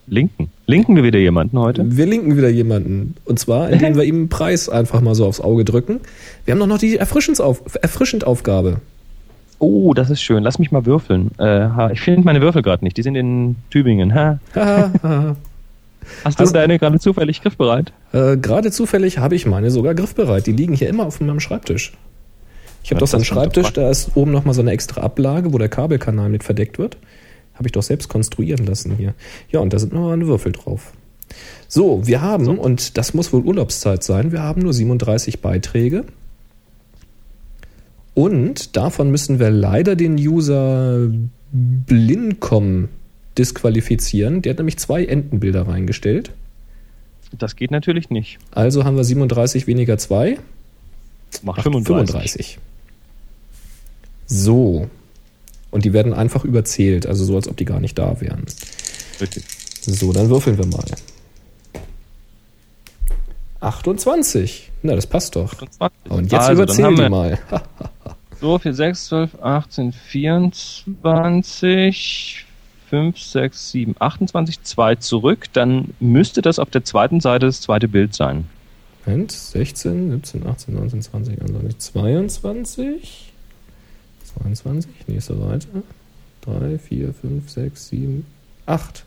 Linken. Linken wir wieder jemanden heute? Wir linken wieder jemanden. Und zwar, indem wir ihm einen Preis einfach mal so aufs Auge drücken. Wir haben doch noch die Erfrischendauf Erfrischendaufgabe. Oh, das ist schön. Lass mich mal würfeln. Äh, ich finde meine Würfel gerade nicht. Die sind in Tübingen. Ha? Hast du Also- deine gerade zufällig griffbereit? äh, Gerade zufällig habe ich meine sogar griffbereit. Die liegen hier immer auf meinem Schreibtisch. Ich habe Ja, doch so einen Schreibtisch, da ist oben nochmal so eine extra Ablage, wo der Kabelkanal mit verdeckt wird. Habe ich doch selbst konstruieren lassen hier. Ja, und da sind noch eine Würfel drauf. So, wir haben, und das muss wohl Urlaubszeit sein, wir haben nur 37 Beiträge. Und davon müssen wir leider den User Blincom disqualifizieren. Der hat nämlich zwei Entenbilder reingestellt. Das geht natürlich nicht. Also haben wir 37 weniger 2. Mach Macht 35. 35. So. Und die werden einfach überzählt, also so, als ob die gar nicht da wären. Richtig. So, dann würfeln wir mal. 28. Na, das passt doch. 28. Und jetzt also, dann überzähl haben die wir mal. (laughs) So, 4, 6, 12, 18, 24, 5, 6, 7, 28, 2 zurück. Dann müsste das auf der zweiten Seite das zweite Bild sein. Moment, 16, 17, 18, 19, 20, 21, 22. 22, nächste Seite. 3, 4, 5, 6, 7, 8.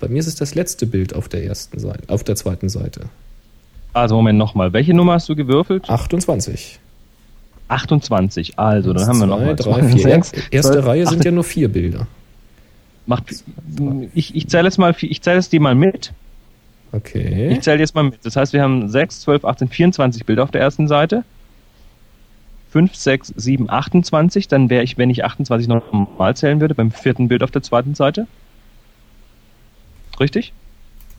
Bei mir ist es das letzte Bild auf der ersten Seite, auf der zweiten Seite. Also, Moment nochmal. Welche Nummer hast du gewürfelt? 28. 28. Also, dann haben wir Zwei, nochmal. drei, vier. Erste Reihe sind ja nur vier Bilder. Macht, ich ich zähle jetzt mal, ich zähle jetzt die mal mit. Okay. Ich zähle jetzt mal mit. Das heißt, wir haben 6, 12, 18, 24 Bilder auf der ersten Seite. 5, 6, 7, 28. Dann wäre ich, wenn ich 28 normal zählen würde, beim vierten Bild auf der zweiten Seite. Richtig?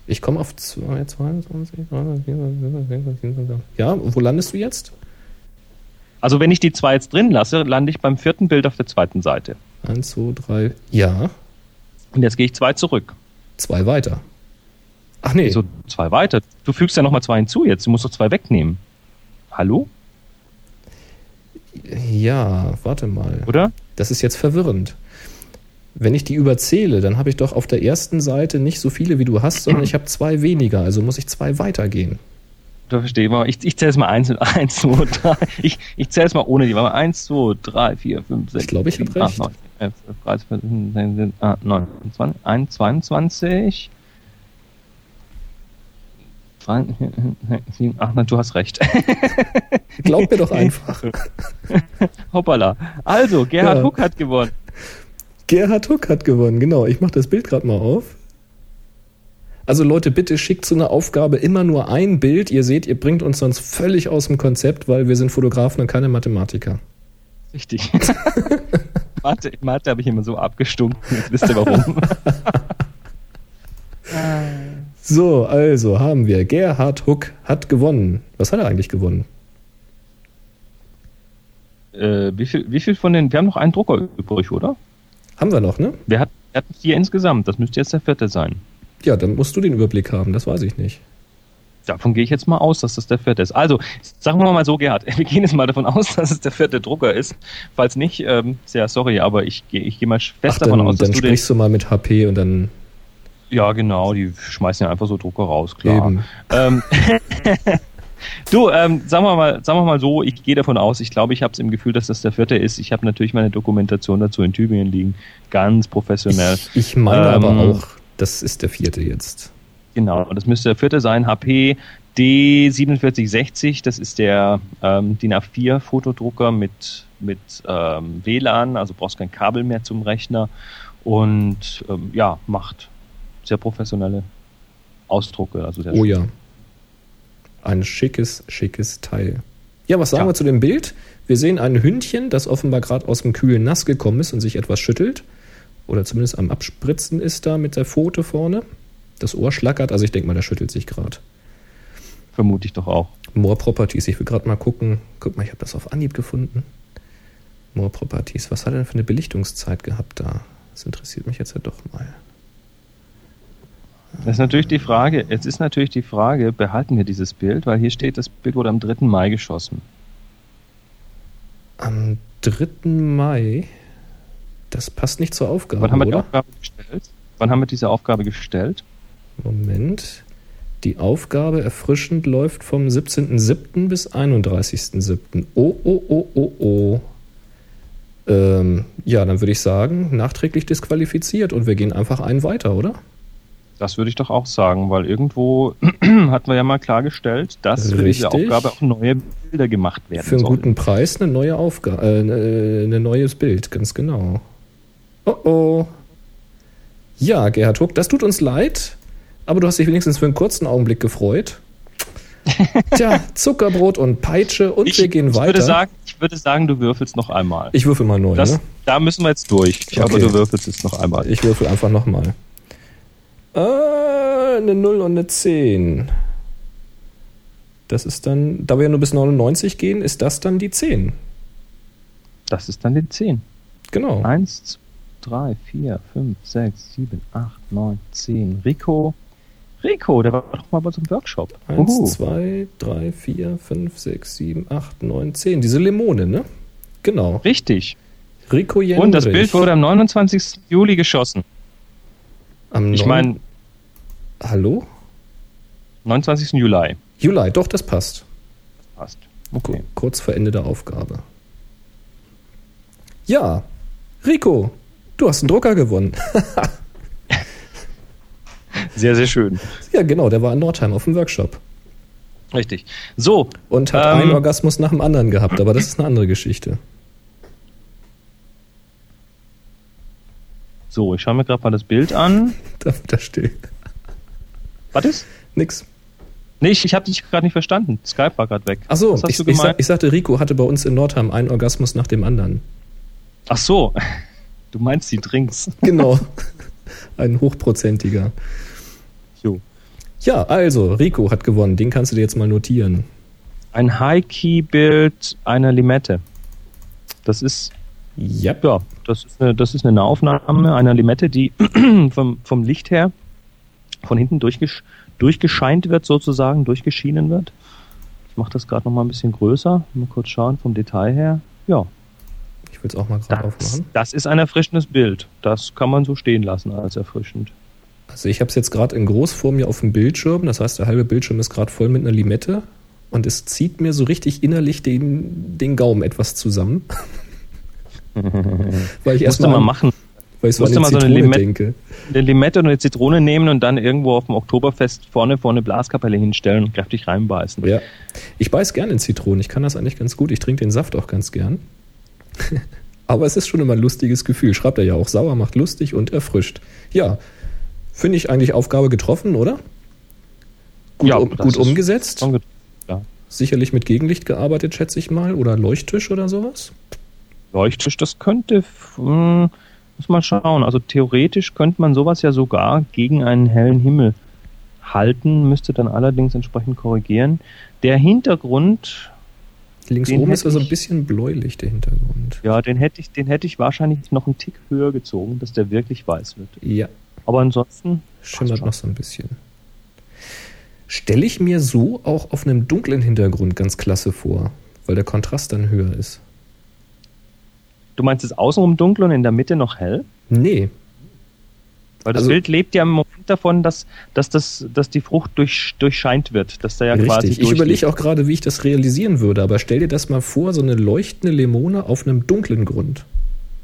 Ich komme auf 2, 22, 23, 24, 25. Ja, wo landest du jetzt? Also wenn ich die zwei jetzt drin lasse, lande ich beim vierten Bild auf der zweiten Seite. 1, 2, 3. Ja, Und jetzt gehe ich zwei zurück. zwei weiter. Ach nee, Wieso zwei weiter? Du fügst ja nochmal zwei hinzu jetzt. Du musst doch zwei wegnehmen. Hallo? Ja, warte mal. Oder? Das ist jetzt verwirrend. Wenn ich die überzähle, dann habe ich doch auf der ersten Seite nicht so viele, wie du hast, sondern ich habe zwei weniger, also muss ich zwei weitergehen. Da verstehe ich mal. Ich, ich zähle es mal eins und (laughs) eins, zwei, drei. Ich, ich zähle es mal ohne die. Warte mal eins, zwei, drei, vier, fünf, sechs. Ich glaube, ich hab sieben, acht, recht. neun, elf, zwölf, dreizehn, vierzehn, sechzehn, ah, neun, zwanzig, eins, 22. (laughs) Acht, nein, du hast recht. (laughs) Glaub mir doch (laughs) einfach. Hoppala. Also, Gerhard Ja. Huck hat gewonnen. Gerhard Huck hat gewonnen, genau. Ich mache das Bild gerade mal auf. Also Leute, bitte schickt zu einer Aufgabe immer nur ein Bild. Ihr seht, ihr bringt uns sonst völlig aus dem Konzept, weil wir sind Fotografen und keine Mathematiker. Richtig. Mathe, Mathe habe ich immer so abgestunken. Jetzt wisst ihr warum. So, also haben wir. Gerhard Huck hat gewonnen. Was hat er eigentlich gewonnen? äh, wie, viel, wie viel von den. Wir haben noch einen Drucker übrig, oder? Haben wir noch, ne? Wir hatten, hatten vier insgesamt. Das müsste jetzt der vierte sein. Ja, dann musst du den Überblick haben, das weiß ich nicht. Davon gehe ich jetzt mal aus, dass das der vierte ist. Also, sagen wir mal so, Gerhard, (laughs) wir gehen jetzt mal davon aus, dass es der vierte Drucker ist. Falls nicht, ähm, sehr sorry, aber ich gehe ich geh mal fest Ach, davon dann, aus, dass dann du den. sprichst du mal mit HP und dann Ja, genau, die schmeißen ja einfach so Drucker raus, klar. Ähm, (laughs) du, ähm, sagen wir mal, sagen wir mal so, ich gehe davon aus, ich glaube, ich habe es im Gefühl, dass das der vierte ist. Ich habe natürlich meine Dokumentation dazu in Tübingen liegen, ganz professionell. Ich, ich meine Ähm, aber auch, das ist der vierte jetzt. Genau, das müsste der vierte sein, HP D4760, das ist der ähm, DIN A4 Fotodrucker mit, mit ähm, WLAN, also brauchst kein Kabel mehr zum Rechner und ähm, ja, macht sehr professionelle Ausdrucke. Also sehr Oh ja. Ein schickes, schickes Teil. Ja, was sagen Ja. wir zu dem Bild? Wir sehen ein Hündchen, das offenbar gerade aus dem kühlen Nass gekommen ist und sich etwas schüttelt. Oder zumindest am Abspritzen ist da mit der Pfote vorne. Das Ohr schlackert, also ich denke mal, der schüttelt sich gerade. Vermute ich doch auch. More Properties, ich will gerade mal gucken. Guck mal, ich habe das auf Anhieb gefunden. More Properties, was hat er denn für eine Belichtungszeit gehabt da? Das interessiert mich jetzt ja doch mal. Das ist natürlich die Frage, jetzt ist natürlich die Frage, behalten wir dieses Bild, weil hier steht, das Bild wurde am 3. Mai geschossen. Am 3. Mai, das passt nicht zur Aufgabe, Wann haben wir die oder? Aufgabe gestellt? Wann haben wir diese Aufgabe gestellt? Moment. Die Aufgabe erfrischend läuft vom 17.07. bis 31.07. Oh, oh, oh, oh, oh. Ähm, ja, dann würde ich sagen, nachträglich disqualifiziert und wir gehen einfach einen weiter, oder? Das würde ich doch auch sagen, weil irgendwo (clears throat) hatten wir ja mal klargestellt, dass für diese Richtig. Aufgabe auch neue Bilder gemacht werden Für einen sollen. guten Preis eine neue Aufgabe, äh, ein neues Bild, ganz genau. Oh oh. Ja, Gerhard Huck, das tut uns leid, aber du hast dich wenigstens für einen kurzen Augenblick gefreut. (laughs) Tja, Zuckerbrot und Peitsche und Ich, wir gehen ich weiter. Würde sagen, ich würde sagen, du würfelst noch einmal. ich würfel mal neu, das, ne? Da müssen wir jetzt durch. Aber Okay. du würfelst es noch einmal. Ich würfel einfach nochmal. Äh, eine 0 und eine 10. Das ist dann, da wir ja nur bis 99 gehen, ist das dann die 10. Das ist dann die 10. Genau. 1, 2, 3, 4, 5, 6, 7, 8, 9, 10. Rico. Rico, der war doch mal bei so einem Workshop. 1, Uhu. 2, 3, 4, 5, 6, 7, 8, 9, 10. Diese Limone, ne? Genau. Richtig. Rico Jendrich. Und das Bild wurde am 29. Juli geschossen. Am Ich meine, Hallo? 29. Juli. Juli, doch, das passt. Passt. Ku- Okay. Kurz vor Ende der Aufgabe. Ja, Rico, du hast einen Drucker gewonnen. (laughs) Sehr, sehr schön. ja, genau, der war in Nordheim auf dem Workshop. Richtig. So, Und hat Ähm. einen Orgasmus nach dem anderen gehabt, aber das ist eine andere Geschichte. So, ich schaue mir gerade mal das Bild an. Da, da still. Was ist? Nix. Nee, ich, ich habe dich gerade nicht verstanden. Skype war gerade weg. Achso, Was hast ich, ich, sa- gemeint? ich sagte, Rico hatte bei uns in Nordheim einen Orgasmus nach dem anderen. Ach so. (laughs) Du meinst die Drinks. Genau. (laughs) Ein hochprozentiger. Jo. Ja, also, Rico hat gewonnen. Den kannst du dir jetzt mal notieren. Ein High-Key-Bild einer Limette. Das ist, Ja. ja, das ist eine, das ist eine Nahaufnahme einer Limette, die (clears throat) vom, vom Licht her von hinten durchgesch durchgescheint wird, sozusagen, durchgeschienen wird. Ich mache das gerade nochmal ein bisschen größer. Mal kurz schauen vom Detail her. Ja, Ich will es auch mal gerade aufmachen. das ist ein erfrischendes Bild. Das kann man so stehen lassen als erfrischend. Also ich habe es jetzt gerade in groß vor mir auf dem Bildschirm. Das heißt, der halbe Bildschirm ist gerade voll mit einer Limette. Und es zieht mir so richtig innerlich den, den Gaumen etwas zusammen. (laughs) (laughs) weil ich erstmal mal machen. weil ich so an musst die du mal so eine Limette- denke. eine Limette und eine Zitrone nehmen und dann irgendwo auf dem Oktoberfest vorne vor eine Blaskapelle hinstellen und kräftig reinbeißen. Ja. Ich beiß gerne in Zitronen. Ich kann das eigentlich ganz gut. Ich trinke den Saft auch ganz gern. (laughs) Aber es ist schon immer ein lustiges Gefühl. Schreibt er ja auch. Sauer macht lustig und erfrischt. Ja. Finde ich eigentlich Aufgabe getroffen, oder? Gut, Ja, um, gut umgesetzt. Ja. Sicherlich mit Gegenlicht gearbeitet, schätze ich mal. Oder Leuchttisch oder sowas. Leuchttisch, das könnte, f- hm, muss mal schauen. Also theoretisch könnte man sowas ja sogar gegen einen hellen Himmel halten, müsste dann allerdings entsprechend korrigieren. Der Hintergrund, Links oben ist also ein bisschen bläulich, der Hintergrund. ja, den hätte ich, den hätte ich wahrscheinlich noch einen Tick höher gezogen, dass der wirklich weiß wird. Ja, Aber ansonsten schimmert noch so ein bisschen. Stelle ich mir so auch auf einem dunklen Hintergrund ganz klasse vor, weil der Kontrast dann höher ist. Du meinst es außenrum dunkel und in der Mitte noch hell? Nee. Weil das Also- Bild lebt ja im Moment davon, dass, dass, das, dass die Frucht durch, durchscheint wird, dass da ja quasi Richtig. Ich überlege auch gerade, wie ich das realisieren würde, aber stell dir das mal vor, so eine leuchtende Limone auf einem dunklen Grund.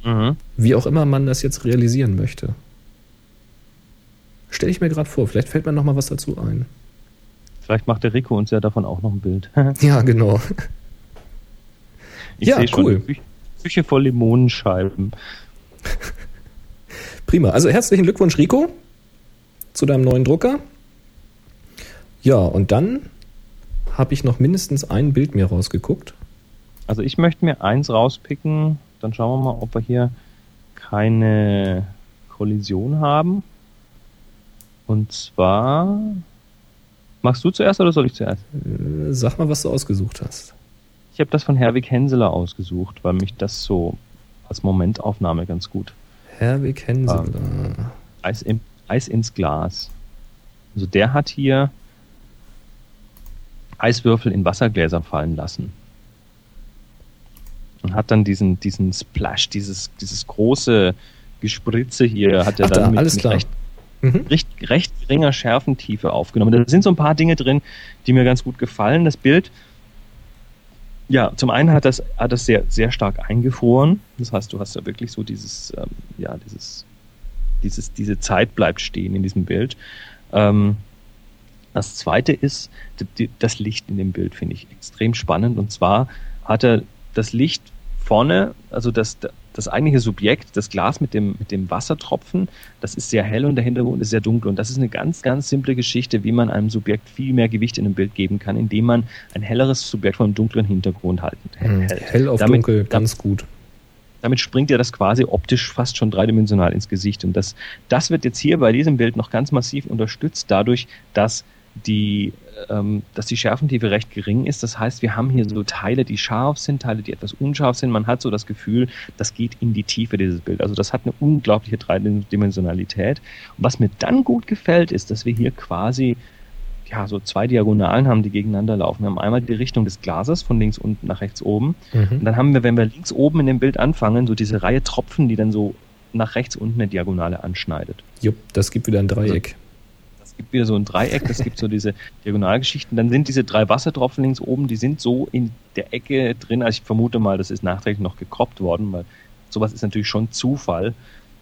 Mhm. Wie auch immer man das jetzt realisieren möchte. Stelle ich mir gerade vor, vielleicht fällt mir noch mal was dazu ein. Vielleicht macht der Rico uns ja davon auch noch ein Bild. (laughs) Ja, genau. Ich Ja, schon cool. eine Küche, voll Limonenscheiben. (laughs) Prima. Also herzlichen Glückwunsch, Rico, zu deinem neuen Drucker. Ja, und dann habe ich noch mindestens ein Bild mir rausgeguckt. Also ich möchte mir eins rauspicken, dann schauen wir mal, ob wir hier keine Kollision haben. Und zwar. Machst du zuerst oder soll ich zuerst? Äh, Sag mal, was du ausgesucht hast. Ich habe das von Herwig Henseler ausgesucht, weil mich das so als Momentaufnahme ganz gut. Herwig Henseler. Eis, im, Eis ins Glas. Also der hat hier Eiswürfel in Wassergläser fallen lassen. Und hat dann diesen, diesen Splash, dieses, dieses große Gespritze hier, hat er Ach dann da, mit, alles mit klar. recht Mhm. recht, recht geringer Schärfentiefe aufgenommen. Da sind so ein paar Dinge drin, die mir ganz gut gefallen. Das Bild, ja, zum einen hat das, hat das sehr, sehr stark eingefroren. Das heißt, du hast da wirklich so dieses, ähm, ja, dieses, dieses, diese Zeit bleibt stehen in diesem Bild. Ähm, das zweite ist, die, das Licht in dem Bild finde ich extrem spannend. Und zwar hat er das Licht vorne, also das, das eigentliche Subjekt, das Glas mit dem, mit dem Wassertropfen, das ist sehr hell und der Hintergrund ist sehr dunkel. Und das ist eine ganz, ganz simple Geschichte, wie man einem Subjekt viel mehr Gewicht in einem Bild geben kann, indem man ein helleres Subjekt von einem dunkleren Hintergrund halten, hält. Hell auf Damit- dunkel, ganz gut. Damit springt ja das quasi optisch fast schon dreidimensional ins Gesicht. Und das, das wird jetzt hier bei diesem Bild noch ganz massiv unterstützt dadurch, dass die, ähm, dass die Schärfentiefe recht gering ist. Das heißt, wir haben hier so Teile, die scharf sind, Teile, die etwas unscharf sind. Man hat so das Gefühl, das geht in die Tiefe dieses Bild. Also das hat eine unglaubliche Dreidimensionalität. Und was mir dann gut gefällt, ist, dass wir hier quasi ja, so zwei Diagonalen haben, die gegeneinander laufen. Wir haben einmal die Richtung des Glases von links unten nach rechts oben und Mhm. dann haben wir, wenn wir links oben in dem Bild anfangen, so diese Reihe Tropfen, die dann so nach rechts unten eine Diagonale anschneidet. Jupp, das gibt wieder ein Dreieck. Das gibt wieder so ein Dreieck, das gibt so diese Diagonalgeschichten. Dann sind diese drei Wassertropfen links oben, die sind so in der Ecke drin. Also ich vermute mal, das ist nachträglich noch gekroppt worden, weil sowas ist natürlich schon Zufall,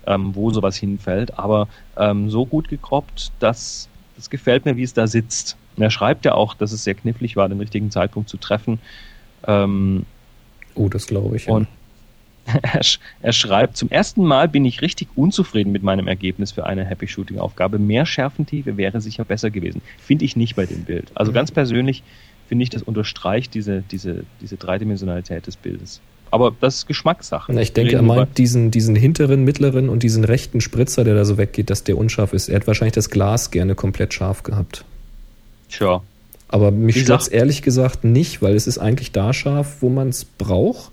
ähm, wo sowas hinfällt. Aber ähm, so gut gekroppt, dass das gefällt mir, wie es da sitzt. Und er schreibt ja auch, dass es sehr knifflig war, den richtigen Zeitpunkt zu treffen. Ähm, Oh, das glaube ich. Ja. Und er, sch- er schreibt, zum ersten Mal bin ich richtig unzufrieden mit meinem Ergebnis für eine Happy Shooting Aufgabe. Mehr Schärfentiefe wäre sicher besser gewesen. Finde ich nicht bei dem Bild. Also Mhm. ganz persönlich finde ich, das unterstreicht diese, diese, diese Dreidimensionalität des Bildes. Aber das ist Geschmackssache. Na, ich denke, er meint diesen, diesen hinteren, mittleren und diesen rechten Spritzer, der da so weggeht, dass der unscharf ist. Er hat wahrscheinlich das Glas gerne komplett scharf gehabt. Tja, Aber mich stört gesagt- ehrlich gesagt nicht, weil es ist eigentlich da scharf, wo man es braucht.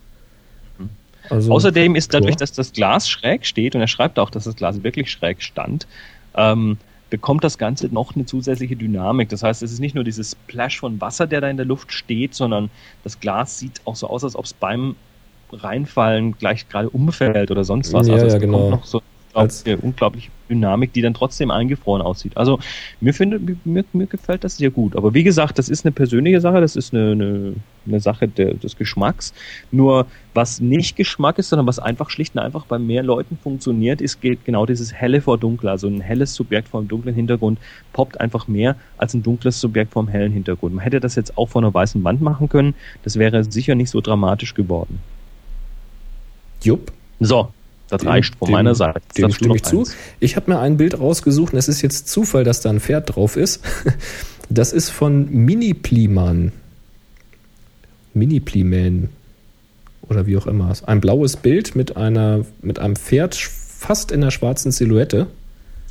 Also, Außerdem ist dadurch, ja. dass das Glas schräg steht, und er schreibt auch, dass das Glas wirklich schräg stand, ähm, bekommt das Ganze noch eine zusätzliche Dynamik. Das heißt, es ist nicht nur dieses Splash von Wasser, der da in der Luft steht, sondern das Glas sieht auch so aus, als ob es beim Reinfallen gleich gerade umfällt oder sonst was. Ja, also es ja, genau. noch so unglaubliche, unglaubliche Dynamik, die dann trotzdem eingefroren aussieht. Also mir, finde, mir, mir gefällt das sehr gut. Aber wie gesagt, das ist eine persönliche Sache, das ist eine, eine, eine Sache der, des Geschmacks. Nur was nicht Geschmack ist, sondern was einfach schlicht und einfach bei mehr Leuten funktioniert, ist genau dieses helle vor dunkel. Also ein helles Subjekt vor einem dunklen Hintergrund poppt einfach mehr als ein dunkles Subjekt vor einem hellen Hintergrund. Man hätte das jetzt auch vor einer weißen Wand machen können. Das wäre sicher nicht so dramatisch geworden. Jupp, So, das Dem- reicht von dem- meiner Seite. dem stimme ich zu. eins? Ich habe mir ein Bild rausgesucht und es ist jetzt Zufall, dass da ein Pferd drauf ist. (laughs) Das ist von Mini Pliman. Mini Pliman. Oder wie auch immer. Ein blaues Bild mit einer, mit einem Pferd fast in der schwarzen Silhouette.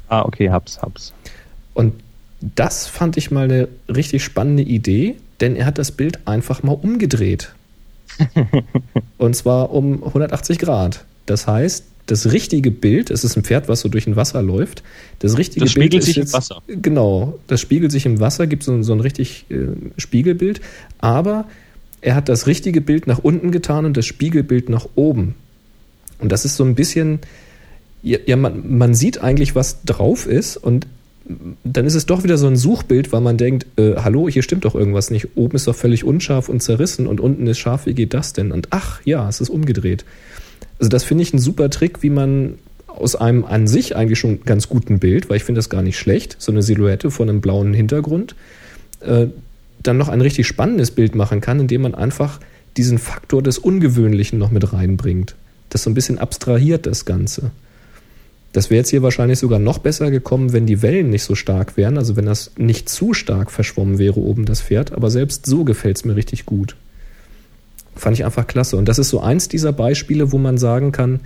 Ah, okay, hab's, hab's. Und das fand ich mal eine richtig spannende Idee, denn er hat das Bild einfach mal umgedreht. (laughs) Und zwar um 180 Grad. Das heißt, das richtige Bild, es ist ein Pferd, was so durch ein Wasser läuft. Das richtige Das spiegelt Bild sich ist im Wasser. Genau, das spiegelt sich im Wasser, gibt so, ein- so ein richtig äh, Spiegelbild. Aber er hat das richtige Bild nach unten getan und das Spiegelbild nach oben. Und das ist so ein bisschen, ja, ja man, man sieht eigentlich, was drauf ist und dann ist es doch wieder so ein Suchbild, weil man denkt, äh, hallo, hier stimmt doch irgendwas nicht. Oben ist doch völlig unscharf und zerrissen und unten ist scharf, wie geht das denn? Und ach ja, es ist umgedreht. Also das finde ich ein super Trick, wie man aus einem an sich eigentlich schon ganz guten Bild, weil ich finde das gar nicht schlecht, so eine Silhouette von einem blauen Hintergrund, äh, dann noch ein richtig spannendes Bild machen kann, indem man einfach diesen Faktor des Ungewöhnlichen noch mit reinbringt. Das so ein bisschen abstrahiert, das Ganze. Das wäre jetzt hier wahrscheinlich sogar noch besser gekommen, wenn die Wellen nicht so stark wären, also wenn das nicht zu stark verschwommen wäre oben das Pferd, aber selbst so gefällt es mir richtig gut. Fand ich einfach klasse. Und das ist so eins dieser Beispiele, wo man sagen kann,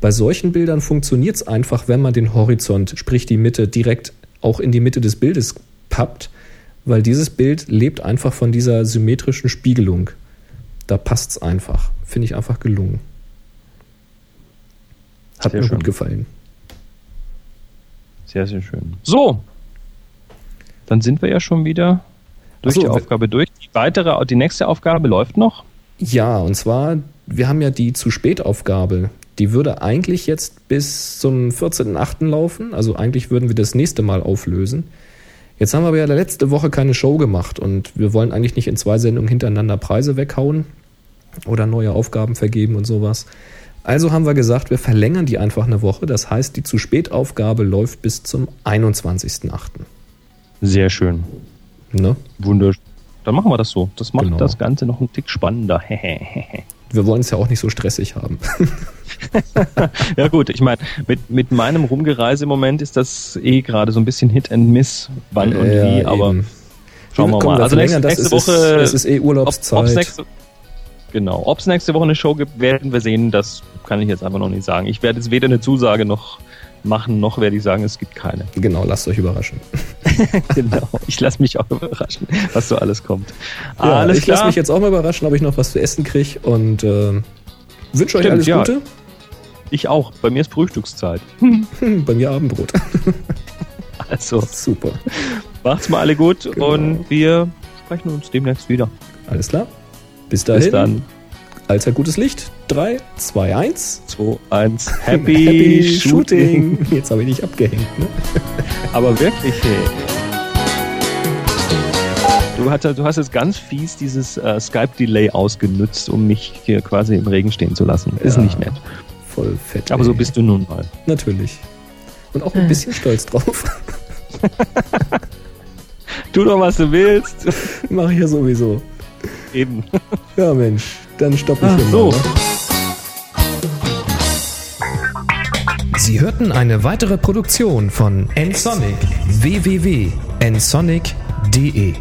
bei solchen Bildern funktioniert es einfach, wenn man den Horizont, sprich die Mitte, direkt auch in die Mitte des Bildes pappt, weil dieses Bild lebt einfach von dieser symmetrischen Spiegelung. Da passt es einfach. Finde ich einfach gelungen. Hat Sehr mir schön. gut gefallen. Sehr, sehr schön. So, dann sind wir ja schon wieder durch so, die Aufgabe durch. Die weitere, die nächste Aufgabe läuft noch. Ja, und zwar, wir haben ja die zu spät Aufgabe. Die würde eigentlich jetzt bis zum 14.8. laufen. Also eigentlich würden wir das nächste Mal auflösen. Jetzt haben wir aber ja letzte Woche keine Show gemacht und wir wollen eigentlich nicht in zwei Sendungen hintereinander Preise weghauen oder neue Aufgaben vergeben und sowas. Also haben wir gesagt, wir verlängern die einfach eine Woche. Das heißt, die zu spät Aufgabe läuft bis zum 21.8. Sehr schön. Ne? Wunderschön. Dann machen wir das so. Das macht Genau. das Ganze noch einen Tick spannender. (laughs) Wir wollen es ja auch nicht so stressig haben. (laughs) ja gut, ich meine, mit, mit meinem Rumgereise im Moment ist das eh gerade so ein bisschen Hit and Miss, wann und Ja, wie, aber eben. schauen wir mal. Also nächste, nächste Es Woche, Ist, es ist eh ob, Urlaubszeit. ob's nächste, genau, ob es nächste Woche eine Show gibt, werden wir sehen. Das kann ich jetzt einfach noch nicht sagen. Ich werde jetzt weder eine Zusage noch machen, noch werde ich sagen, es gibt keine. Genau, lasst euch überraschen. (laughs) genau. Ich lasse mich auch überraschen, was so alles kommt. Ja, alles ich lasse mich jetzt auch mal überraschen, ob ich noch was zu essen kriege und äh, wünsche euch Stimmt, alles ja. Gute. Ich auch. Bei mir ist Frühstückszeit. Hm, Bei mir Abendbrot. (laughs) Also, Super. macht's mal alle gut Genau. und wir sprechen uns demnächst wieder. Alles klar. Bis dahin. Bis dann. Allzeit gutes Licht. 3, 2, 1. 2, 1. Happy, Happy Shooting. Shooting. Jetzt habe ich nicht abgehängt. Ne? (laughs) Aber wirklich, hey. Du, hast, du hast jetzt ganz fies dieses äh, Skype-Delay ausgenutzt, um mich hier quasi im Regen stehen zu lassen. Ist Ja. nicht nett. Voll fett. Aber ey. so bist du nun mal. Natürlich. Und auch ein bisschen stolz drauf. (laughs) Tu doch, was du willst. Mache ich ja sowieso. Eben. Ja, Mensch. Dann stopp ich Ach hier so. Ne? Sie hörten eine weitere Produktion von nsonic www.nsonic.de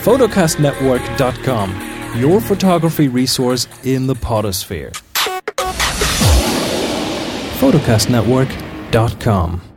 photocastnetwork.com, your photography resource in the potosphere. photocastnetwork.com